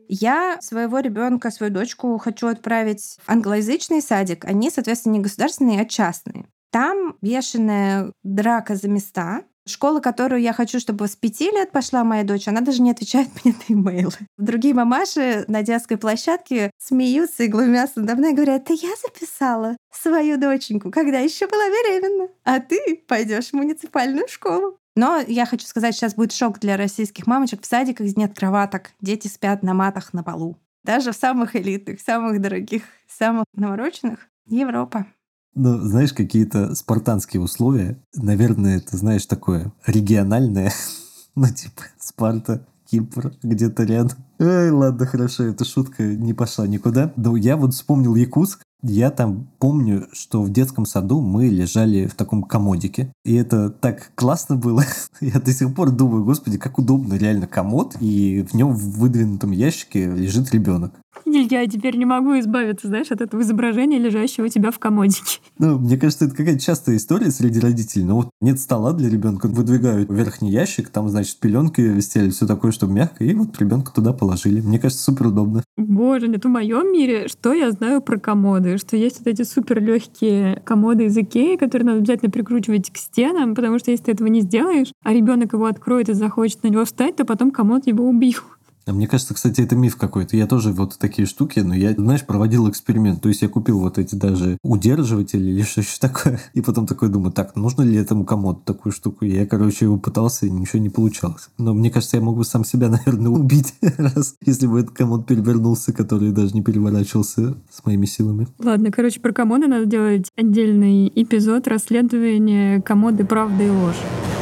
Я своего ребенка, свою дочку хочу отправить в англоязычный садик. Они, соответственно, не государственные, а частные. Там бешеная драка за места. Школа, которую я хочу, чтобы с пяти лет пошла моя дочь, она даже не отвечает мне на имейлы. Другие мамаши на детской площадке смеются и глумятся надо мной и говорят, да я записала свою доченьку, когда еще была беременна, а ты пойдешь в муниципальную школу. Но я хочу сказать, сейчас будет шок для российских мамочек. В садиках нет кроваток, дети спят на матах на полу. Даже в самых элитных, самых дорогих, самых навороченных Европа. Ну, знаешь, какие-то спартанские условия. Наверное, это, знаешь, такое региональное. ну, типа, Спарта, Кипр, где-то рядом. Эй, ладно, хорошо, эта шутка не пошла никуда. Но я вот вспомнил Якутск, я там помню, что в детском саду мы лежали в таком комодике. И это так классно было. Я до сих пор думаю, господи, как удобно реально комод, и в нем в выдвинутом ящике лежит ребенок. Я теперь не могу избавиться, знаешь, от этого изображения, лежащего у тебя в комодике. Ну, мне кажется, это какая-то частая история среди родителей. Ну вот нет стола для ребенка, выдвигают верхний ящик, там, значит, пеленки висели, все такое, чтобы мягко, и вот ребенка туда положили. Мне кажется, супер удобно. Боже, нет, в моем мире, что я знаю про комоды? Что есть вот эти супер легкие комоды из Икеи, которые надо обязательно прикручивать к стенам, потому что если ты этого не сделаешь, а ребенок его откроет и захочет на него встать, то потом комод его убьют. А мне кажется, кстати, это миф какой-то. Я тоже вот такие штуки, но я, знаешь, проводил эксперимент. То есть я купил вот эти даже удерживатели или что еще такое. И потом такой думаю, так, нужно ли этому комоду такую штуку? Я, короче, его пытался, и ничего не получалось. Но мне кажется, я мог бы сам себя, наверное, убить раз, если бы этот комод перевернулся, который даже не переворачивался с моими силами. Ладно, короче, про комоды надо делать отдельный эпизод расследования комоды «Правда и ложь».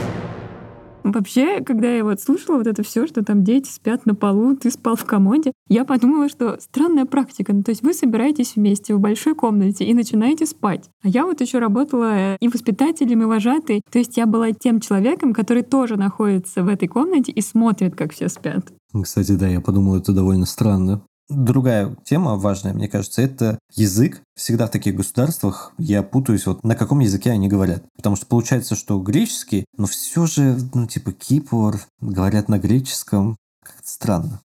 Вообще, когда я вот слушала вот это все, что там дети спят на полу, ты спал в комоде, я подумала, что странная практика. Ну, то есть вы собираетесь вместе в большой комнате и начинаете спать. А я вот еще работала и воспитателем, и вожатой. То есть я была тем человеком, который тоже находится в этой комнате и смотрит, как все спят. Кстати, да, я подумал, это довольно странно. Другая тема важная, мне кажется, это язык. Всегда в таких государствах я путаюсь, вот на каком языке они говорят. Потому что получается, что греческий, но все же, ну, типа Кипр, говорят на греческом. Как-то странно.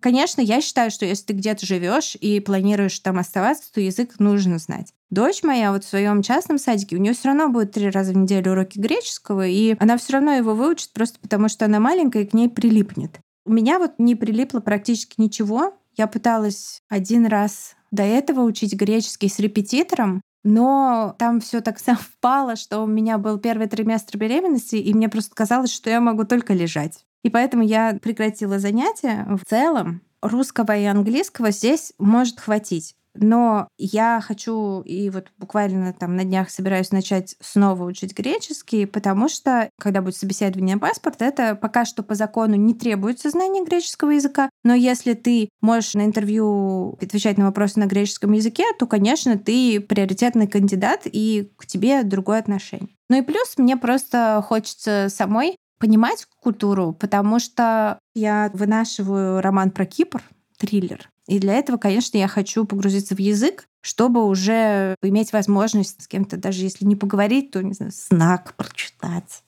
Конечно, я считаю, что если ты где-то живешь и планируешь там оставаться, то язык нужно знать. Дочь моя вот в своем частном садике, у нее все равно будет три раза в неделю уроки греческого, и она все равно его выучит просто потому, что она маленькая и к ней прилипнет. У меня вот не прилипло практически ничего. Я пыталась один раз до этого учить греческий с репетитором, но там все так совпало, что у меня был первый триместр беременности, и мне просто казалось, что я могу только лежать. И поэтому я прекратила занятия. В целом русского и английского здесь может хватить. Но я хочу и вот буквально там на днях собираюсь начать снова учить греческий, потому что, когда будет собеседование на паспорт, это пока что по закону не требуется знание греческого языка. Но если ты можешь на интервью отвечать на вопросы на греческом языке, то, конечно, ты приоритетный кандидат, и к тебе другое отношение. Ну и плюс мне просто хочется самой понимать культуру, потому что я вынашиваю роман про Кипр, триллер. И для этого, конечно, я хочу погрузиться в язык, чтобы уже иметь возможность с кем-то, даже если не поговорить, то, не знаю, знак прочитать.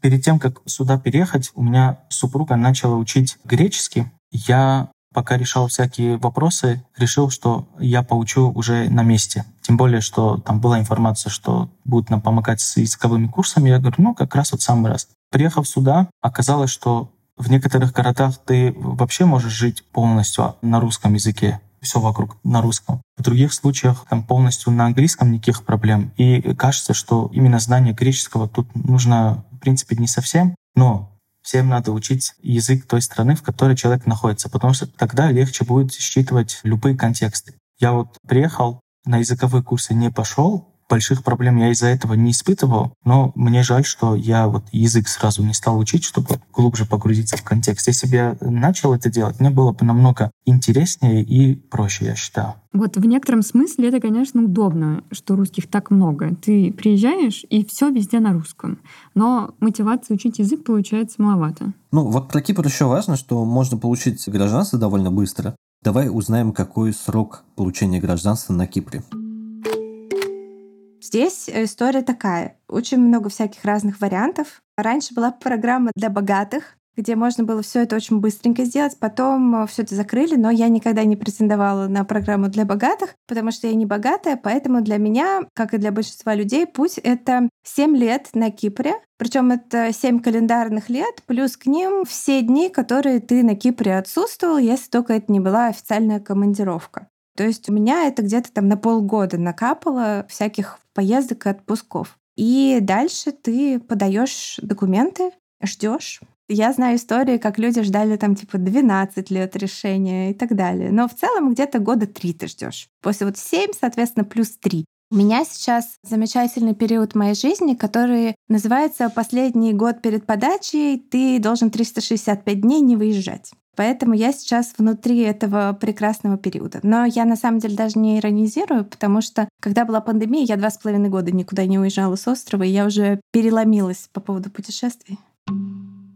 Перед тем, как сюда переехать, у меня супруга начала учить греческий. Я пока решал всякие вопросы, решил, что я поучу уже на месте. Тем более, что там была информация, что будут нам помогать с языковыми курсами. Я говорю, ну, как раз вот самый раз. Приехав сюда, оказалось, что в некоторых городах ты вообще можешь жить полностью на русском языке все вокруг на русском. В других случаях там полностью на английском никаких проблем. И кажется, что именно знание греческого тут нужно, в принципе, не совсем, но всем надо учить язык той страны, в которой человек находится, потому что тогда легче будет считывать любые контексты. Я вот приехал, на языковые курсы не пошел, больших проблем я из-за этого не испытывал, но мне жаль, что я вот язык сразу не стал учить, чтобы глубже погрузиться в контекст. Если бы я начал это делать, мне было бы намного интереснее и проще, я считаю. Вот в некотором смысле это, конечно, удобно, что русских так много. Ты приезжаешь, и все везде на русском. Но мотивация учить язык получается маловато. Ну, вот про Кипр еще важно, что можно получить гражданство довольно быстро. Давай узнаем, какой срок получения гражданства на Кипре. Здесь история такая. Очень много всяких разных вариантов. Раньше была программа для богатых, где можно было все это очень быстренько сделать. Потом э, все это закрыли, но я никогда не претендовала на программу для богатых, потому что я не богатая, поэтому для меня, как и для большинства людей, путь — это 7 лет на Кипре. Причем это 7 календарных лет, плюс к ним все дни, которые ты на Кипре отсутствовал, если только это не была официальная командировка. То есть у меня это где-то там на полгода накапало всяких поездок и отпусков. И дальше ты подаешь документы, ждешь. Я знаю истории, как люди ждали там типа 12 лет решения и так далее. Но в целом где-то года три ты ждешь. После вот 7, соответственно, плюс 3. У меня сейчас замечательный период моей жизни, который называется «Последний год перед подачей, ты должен 365 дней не выезжать». Поэтому я сейчас внутри этого прекрасного периода. Но я на самом деле даже не иронизирую, потому что когда была пандемия, я два с половиной года никуда не уезжала с острова, и я уже переломилась по поводу путешествий.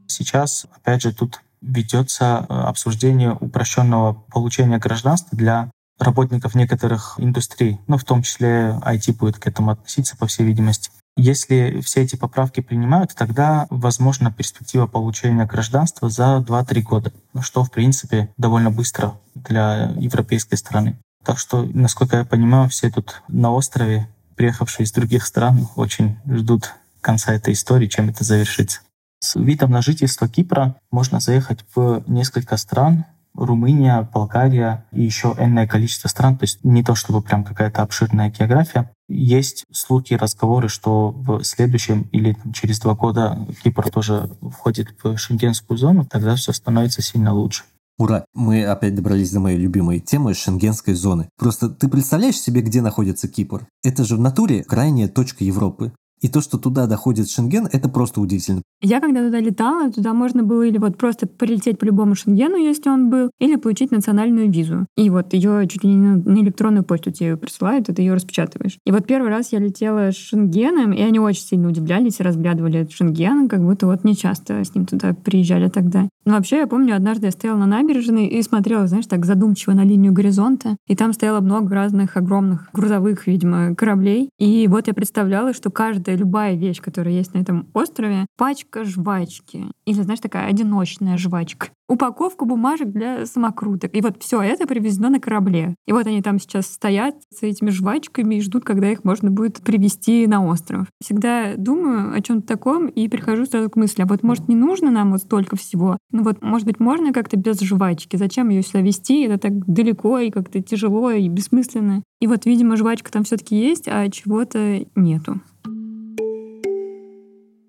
Сейчас, опять же, тут ведется э, обсуждение упрощенного получения гражданства для работников некоторых индустрий, ну, в том числе IT будет к этому относиться, по всей видимости. Если все эти поправки принимают, тогда возможна перспектива получения гражданства за 2-3 года, что, в принципе, довольно быстро для европейской страны. Так что, насколько я понимаю, все тут на острове, приехавшие из других стран, очень ждут конца этой истории, чем это завершится. С видом на жительство Кипра можно заехать в несколько стран, Румыния, Болгария и еще энное количество стран, то есть не то чтобы прям какая-то обширная география. Есть слухи, разговоры, что в следующем или там, через два года Кипр тоже входит в шенгенскую зону, тогда все становится сильно лучше. Ура! Мы опять добрались до моей любимой темы шенгенской зоны. Просто ты представляешь себе, где находится Кипр? Это же в натуре крайняя точка Европы. И то, что туда доходит Шенген, это просто удивительно. Я когда туда летала, туда можно было или вот просто полететь по любому Шенгену, если он был, или получить национальную визу. И вот ее чуть ли не на электронную почту тебе присылают, и ты ее распечатываешь. И вот первый раз я летела с Шенгеном, и они очень сильно удивлялись и разглядывали Шенген, как будто вот не часто с ним туда приезжали тогда. Но вообще, я помню, однажды я стояла на набережной и смотрела, знаешь, так задумчиво на линию горизонта, и там стояло много разных огромных грузовых, видимо, кораблей. И вот я представляла, что каждая любая вещь, которая есть на этом острове, пачка жвачки. Или, знаешь, такая одиночная жвачка упаковку бумажек для самокруток. И вот все это привезено на корабле. И вот они там сейчас стоят с этими жвачками и ждут, когда их можно будет привезти на остров. Всегда думаю о чем-то таком и прихожу сразу к мысли, а вот может не нужно нам вот столько всего? Ну вот, может быть, можно как-то без жвачки? Зачем ее сюда везти? Это так далеко и как-то тяжело и бессмысленно. И вот, видимо, жвачка там все-таки есть, а чего-то нету.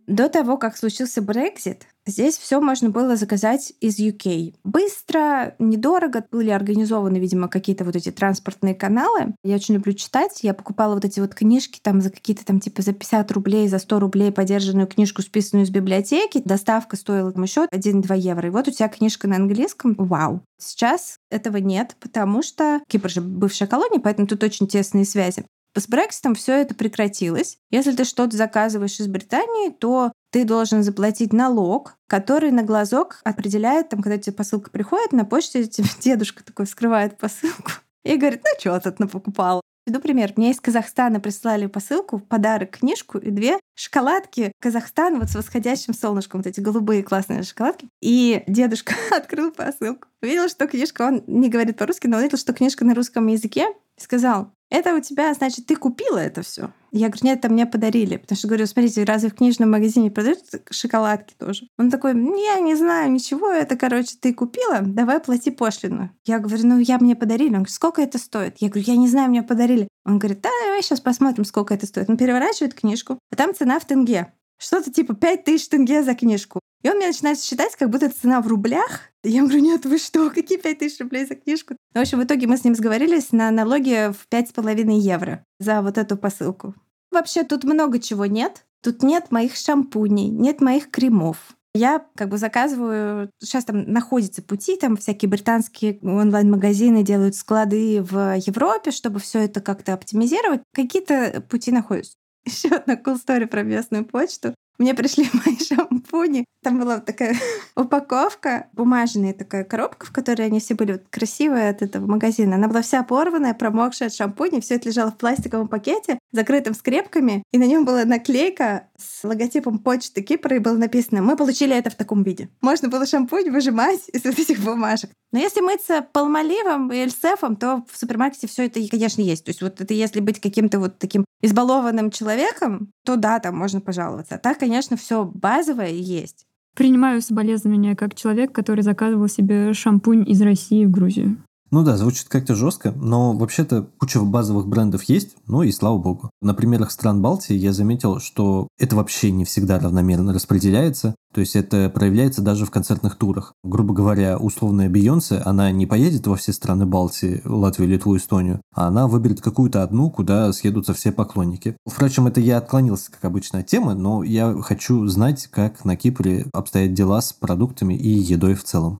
До того, как случился Брекзит, здесь все можно было заказать из UK. Быстро, недорого, были организованы, видимо, какие-то вот эти транспортные каналы. Я очень люблю читать. Я покупала вот эти вот книжки там за какие-то там типа за 50 рублей, за 100 рублей подержанную книжку, списанную из библиотеки. Доставка стоила там еще 1-2 евро. И вот у тебя книжка на английском. Вау. Сейчас этого нет, потому что Кипр же бывшая колония, поэтому тут очень тесные связи. С Брекситом все это прекратилось. Если ты что-то заказываешь из Британии, то ты должен заплатить налог, который на глазок определяет, там, когда тебе посылка приходит, на почте тебе дедушка такой вскрывает посылку и говорит, ну что тут напокупал? Иду пример. Мне из Казахстана прислали посылку, подарок книжку и две шоколадки Казахстан вот с восходящим солнышком, вот эти голубые классные шоколадки. И дедушка открыл посылку, увидел, что книжка, он не говорит по-русски, но увидел, что книжка на русском языке, сказал, это у тебя, значит, ты купила это все. Я говорю, нет, это мне подарили. Потому что говорю, смотрите, разве в книжном магазине продают шоколадки тоже? Он такой, я не знаю ничего, это, короче, ты купила, давай плати пошлину. Я говорю, ну, я мне подарили. Он говорит, сколько это стоит? Я говорю, я не знаю, мне подарили. Он говорит, да, давай сейчас посмотрим, сколько это стоит. Он переворачивает книжку, а там цена в тенге. Что-то типа 5000 тенге за книжку. И он мне начинает считать, как будто цена в рублях. Я говорю, нет, вы что, какие 5000 рублей за книжку? Ну, в общем, в итоге мы с ним сговорились на налоге в 5,5 евро за вот эту посылку. Вообще тут много чего нет. Тут нет моих шампуней, нет моих кремов. Я как бы заказываю, сейчас там находятся пути, там всякие британские онлайн-магазины делают склады в Европе, чтобы все это как-то оптимизировать. Какие-то пути находятся. Еще одна cool story про местную почту. Мне пришли мои шампуни. Там была такая упаковка, бумажная такая коробка, в которой они все были вот красивые от этого магазина. Она была вся порванная, промокшая от шампуня. Все это лежало в пластиковом пакете, закрытым скрепками. И на нем была наклейка с логотипом почты Кипра, и было написано «Мы получили это в таком виде». Можно было шампунь выжимать из вот этих бумажек. Но если мыться полмоливом и эльсефом, то в супермаркете все это, конечно, есть. То есть вот это если быть каким-то вот таким избалованным человеком, то да, там можно пожаловаться. А так, конечно, все базовое есть. Принимаю соболезнования как человек, который заказывал себе шампунь из России в Грузию. Ну да, звучит как-то жестко, но вообще-то куча базовых брендов есть, ну и слава богу. На примерах стран Балтии я заметил, что это вообще не всегда равномерно распределяется, то есть это проявляется даже в концертных турах. Грубо говоря, условная Бейонсе, она не поедет во все страны Балтии, Латвию, Литву, Эстонию, а она выберет какую-то одну, куда съедутся все поклонники. Впрочем, это я отклонился, как обычно, от темы, но я хочу знать, как на Кипре обстоят дела с продуктами и едой в целом.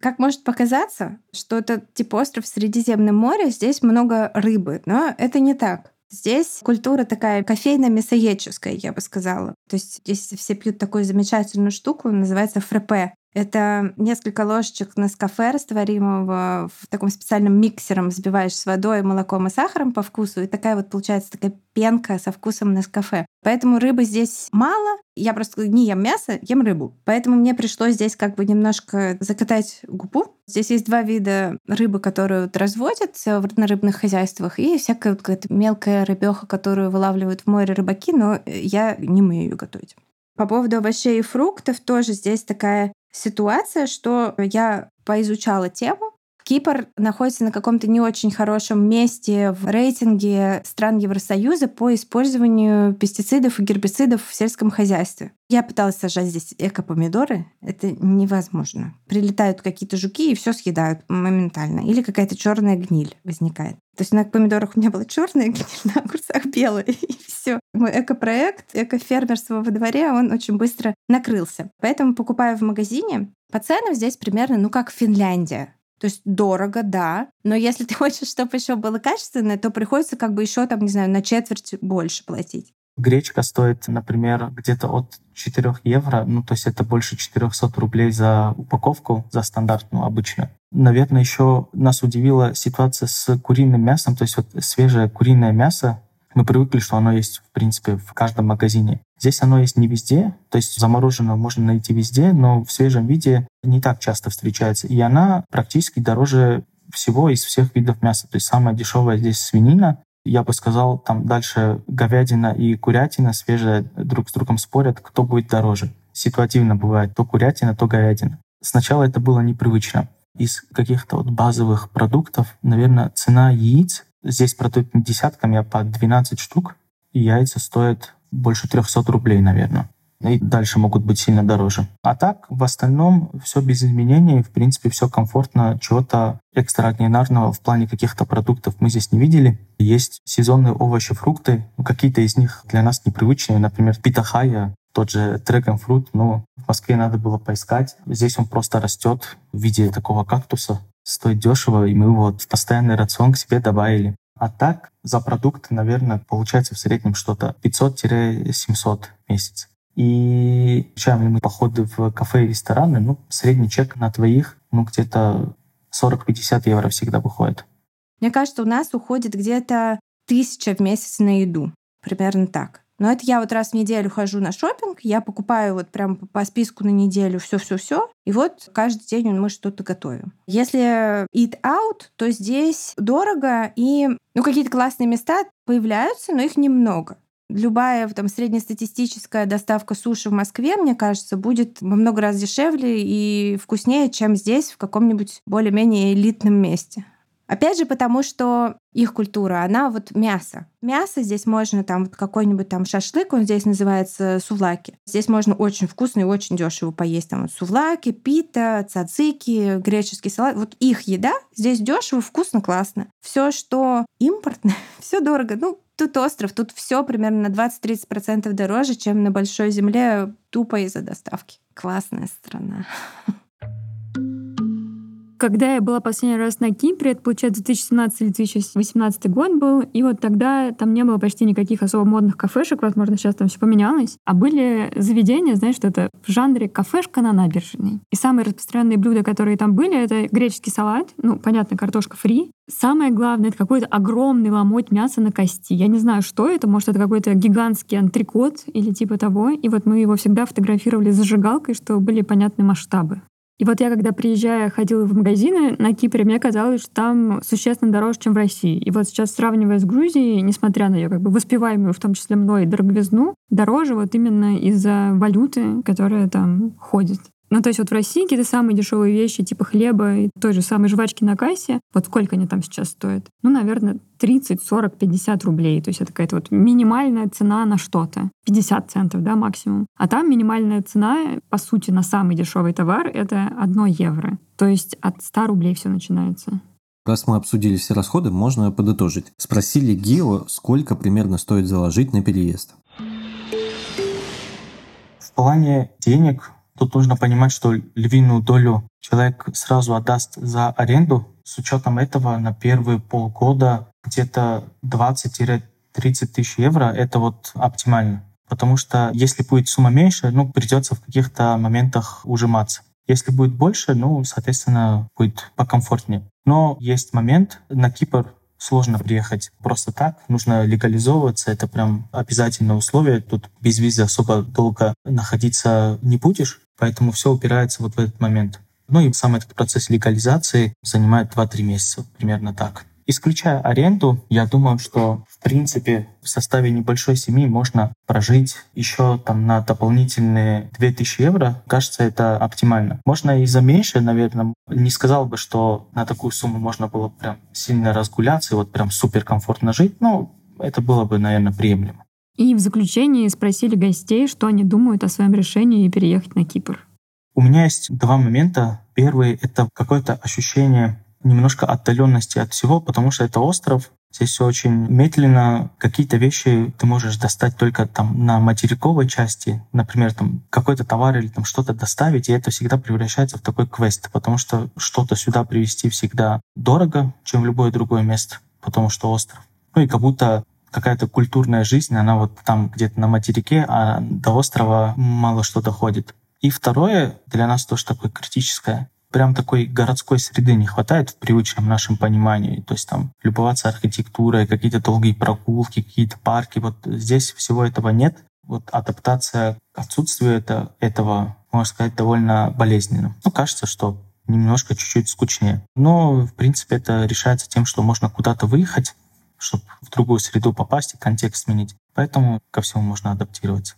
Как может показаться, что это типа остров в Средиземном море, здесь много рыбы, но это не так. Здесь культура такая кофейно-мясоедческая, я бы сказала. То есть здесь все пьют такую замечательную штуку, называется фрепе. Это несколько ложечек на скафе растворимого в таком специальном миксером взбиваешь с водой, молоком и сахаром по вкусу, и такая вот получается такая пенка со вкусом на скафе. Поэтому рыбы здесь мало. Я просто не ем мясо, ем рыбу. Поэтому мне пришлось здесь как бы немножко закатать губу. Здесь есть два вида рыбы, которые вот разводятся на рыбных хозяйствах, и всякая вот какая-то мелкая рыбеха, которую вылавливают в море рыбаки, но я не умею ее готовить. По поводу овощей и фруктов тоже здесь такая ситуация, что я поизучала тему. Кипр находится на каком-то не очень хорошем месте в рейтинге стран Евросоюза по использованию пестицидов и гербицидов в сельском хозяйстве. Я пыталась сажать здесь эко-помидоры. Это невозможно. Прилетают какие-то жуки и все съедают моментально. Или какая-то черная гниль возникает. То есть на помидорах у меня была черная гниль, на огурцах белая, и все. Мой эко-проект, эко-фермерство во дворе, он очень быстро накрылся. Поэтому покупаю в магазине. По ценам здесь примерно, ну, как Финляндия. То есть дорого, да, но если ты хочешь, чтобы еще было качественное, то приходится как бы еще там, не знаю, на четверть больше платить. Гречка стоит, например, где-то от 4 евро, ну то есть это больше 400 рублей за упаковку, за стандартную обычную. Наверное, еще нас удивила ситуация с куриным мясом, то есть вот свежее куриное мясо, мы привыкли, что оно есть, в принципе, в каждом магазине. Здесь оно есть не везде, то есть замороженное можно найти везде, но в свежем виде не так часто встречается. И она практически дороже всего из всех видов мяса. То есть самая дешевая здесь свинина, я бы сказал, там дальше говядина и курятина свежая друг с другом спорят, кто будет дороже. Ситуативно бывает то курятина, то говядина. Сначала это было непривычно. Из каких-то вот базовых продуктов, наверное, цена яиц здесь продают десятками, по 12 штук. Яйца стоят больше 300 рублей, наверное и дальше могут быть сильно дороже. А так, в остальном, все без изменений, в принципе, все комфортно, чего-то экстраординарного в плане каких-то продуктов мы здесь не видели. Есть сезонные овощи, фрукты, какие-то из них для нас непривычные, например, питахая, тот же драгонфрут, но в Москве надо было поискать. Здесь он просто растет в виде такого кактуса, стоит дешево, и мы его в постоянный рацион к себе добавили. А так за продукты, наверное, получается в среднем что-то 500-700 в месяц. И включаем мы походы в кафе и рестораны, ну, средний чек на твоих, ну, где-то 40-50 евро всегда выходит. Мне кажется, у нас уходит где-то тысяча в месяц на еду. Примерно так. Но это я вот раз в неделю хожу на шопинг, я покупаю вот прям по списку на неделю все-все-все, и вот каждый день мы что-то готовим. Если eat out, то здесь дорого, и ну, какие-то классные места появляются, но их немного любая там среднестатистическая доставка суши в Москве, мне кажется, будет во много раз дешевле и вкуснее, чем здесь, в каком-нибудь более-менее элитном месте. Опять же, потому что их культура, она вот мясо. Мясо здесь можно там вот какой-нибудь там шашлык, он здесь называется сувлаки. Здесь можно очень вкусно и очень дешево поесть. Там вот сувлаки, пита, цацики, греческий салат. Вот их еда здесь дешево, вкусно, классно. Все, что импортное, все дорого. Ну, Тут остров, тут все примерно на 20-30% дороже, чем на большой земле тупо из-за доставки. Классная страна. Когда я была последний раз на Кипре, это, получается, 2017 или 2018 год был, и вот тогда там не было почти никаких особо модных кафешек, возможно, сейчас там все поменялось, а были заведения, знаешь, что это в жанре кафешка на набережной. И самые распространенные блюда, которые там были, это греческий салат, ну, понятно, картошка фри. Самое главное, это какой-то огромный ломоть мяса на кости. Я не знаю, что это, может, это какой-то гигантский антрикот или типа того. И вот мы его всегда фотографировали зажигалкой, чтобы были понятны масштабы. И вот я, когда приезжая, ходила в магазины на Кипре, мне казалось, что там существенно дороже, чем в России. И вот сейчас, сравнивая с Грузией, несмотря на ее как бы воспеваемую, в том числе мной, дороговизну, дороже вот именно из-за валюты, которая там ходит. Ну, то есть вот в России какие-то самые дешевые вещи, типа хлеба и той же самой жвачки на кассе, вот сколько они там сейчас стоят? Ну, наверное, 30, 40, 50 рублей. То есть это какая-то вот минимальная цена на что-то. 50 центов, да, максимум. А там минимальная цена, по сути, на самый дешевый товар — это 1 евро. То есть от 100 рублей все начинается. Раз мы обсудили все расходы, можно подытожить. Спросили Гео, сколько примерно стоит заложить на переезд. В плане денег Тут нужно понимать, что львиную долю человек сразу отдаст за аренду. С учетом этого на первые полгода где-то 20-30 тысяч евро — это вот оптимально. Потому что если будет сумма меньше, ну, придется в каких-то моментах ужиматься. Если будет больше, ну, соответственно, будет покомфортнее. Но есть момент, на Кипр сложно приехать просто так. Нужно легализовываться, это прям обязательное условие. Тут без визы особо долго находиться не будешь. Поэтому все упирается вот в этот момент. Ну и сам этот процесс легализации занимает 2-3 месяца, примерно так. Исключая аренду, я думаю, что в принципе в составе небольшой семьи можно прожить еще там на дополнительные 2000 евро. Кажется, это оптимально. Можно и за меньше, наверное. Не сказал бы, что на такую сумму можно было прям сильно разгуляться и вот прям супер комфортно жить. Но это было бы, наверное, приемлемо. И в заключении спросили гостей, что они думают о своем решении переехать на Кипр. У меня есть два момента. Первый — это какое-то ощущение немножко отдаленности от всего, потому что это остров, Здесь все очень медленно. Какие-то вещи ты можешь достать только там на материковой части. Например, там какой-то товар или там что-то доставить, и это всегда превращается в такой квест, потому что что-то сюда привезти всегда дорого, чем в любое другое место, потому что остров. Ну и как будто какая-то культурная жизнь, она вот там где-то на материке, а до острова мало что доходит. И второе, для нас тоже такое критическое, прям такой городской среды не хватает в привычном нашем понимании. То есть там любоваться архитектурой, какие-то долгие прогулки, какие-то парки. Вот здесь всего этого нет. Вот адаптация к отсутствию это, этого, можно сказать, довольно болезненно. Ну, кажется, что немножко чуть-чуть скучнее. Но, в принципе, это решается тем, что можно куда-то выехать, чтобы в другую среду попасть и контекст сменить. Поэтому ко всему можно адаптироваться.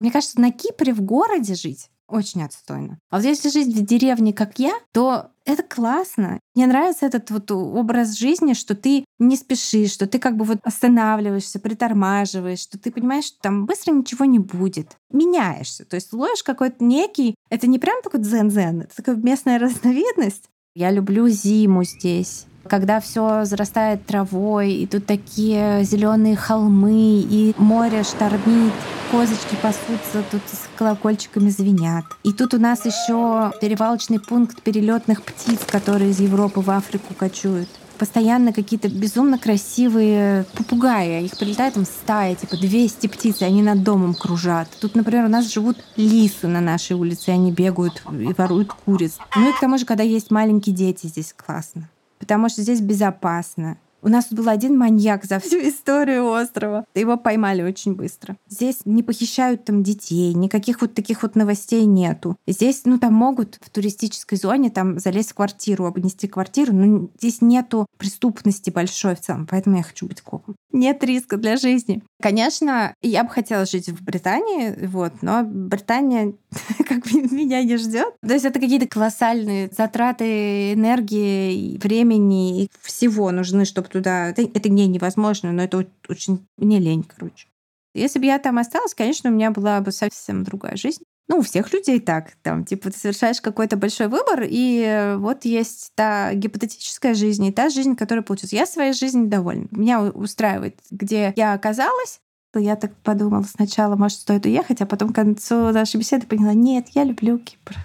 Мне кажется, на Кипре в городе жить очень отстойно. А вот если жить в деревне, как я, то это классно. Мне нравится этот вот образ жизни, что ты не спешишь, что ты как бы вот останавливаешься, притормаживаешь, что ты понимаешь, что там быстро ничего не будет. Меняешься. То есть ловишь какой-то некий... Это не прям такой дзен-дзен, это такая местная разновидность. Я люблю зиму здесь когда все зарастает травой, и тут такие зеленые холмы, и море штормит, козочки пасутся, тут с колокольчиками звенят. И тут у нас еще перевалочный пункт перелетных птиц, которые из Европы в Африку кочуют постоянно какие-то безумно красивые попугаи. Их прилетает там стая, типа 200 птиц, и они над домом кружат. Тут, например, у нас живут лисы на нашей улице, и они бегают и воруют куриц. Ну и к тому же, когда есть маленькие дети, здесь классно потому что здесь безопасно. У нас был один маньяк за всю историю острова. Его поймали очень быстро. Здесь не похищают там детей, никаких вот таких вот новостей нету. Здесь, ну, там могут в туристической зоне там залезть в квартиру, обнести квартиру, но здесь нету преступности большой в целом, поэтому я хочу быть копом. Нет риска для жизни. Конечно, я бы хотела жить в Британии, вот, но Британия как меня не ждет. То есть это какие-то колоссальные затраты энергии, времени и всего нужны, чтобы туда... Это, это не невозможно, но это очень... Мне лень, короче. Если бы я там осталась, конечно, у меня была бы совсем другая жизнь. Ну, у всех людей так. Там, типа, ты совершаешь какой-то большой выбор, и вот есть та гипотетическая жизнь и та жизнь, которая получится. Я своей жизнью довольна. Меня устраивает, где я оказалась. Я так подумала сначала, может, стоит уехать, а потом к концу нашей беседы поняла, нет, я люблю Кипр.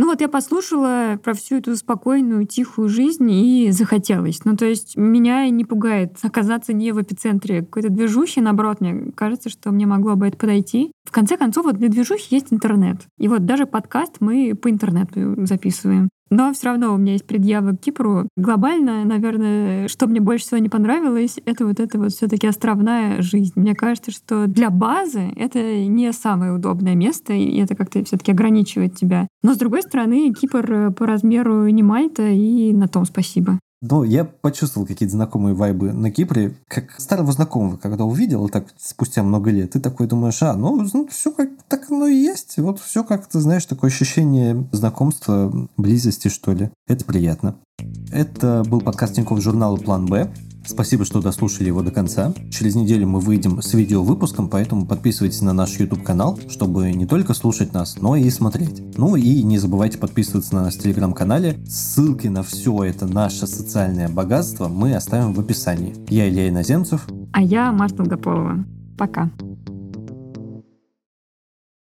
Ну вот я послушала про всю эту спокойную, тихую жизнь и захотелось. Ну то есть меня не пугает оказаться не в эпицентре какой-то движухи, наоборот, мне кажется, что мне могло бы это подойти. В конце концов, вот для движухи есть интернет. И вот даже подкаст мы по интернету записываем. Но все равно у меня есть предъявы к Кипру. Глобально, наверное, что мне больше всего не понравилось, это вот это вот все таки островная жизнь. Мне кажется, что для базы это не самое удобное место, и это как-то все таки ограничивает тебя. Но, с другой стороны, Кипр по размеру не Мальта, и на том спасибо. Ну, я почувствовал какие-то знакомые вайбы на Кипре, как старого знакомого, когда увидел, так спустя много лет, ты такой думаешь, а, ну, ну все как так оно и есть. Вот все как то знаешь, такое ощущение знакомства, близости, что ли. Это приятно. Это был подкаст Тинькофф журнала «План Б». Спасибо, что дослушали его до конца. Через неделю мы выйдем с видео-выпуском, поэтому подписывайтесь на наш YouTube-канал, чтобы не только слушать нас, но и смотреть. Ну и не забывайте подписываться на наш телеграм-канале. Ссылки на все это наше социальное богатство мы оставим в описании. Я Илья Иноземцев. А я Марта Долгополова. Пока.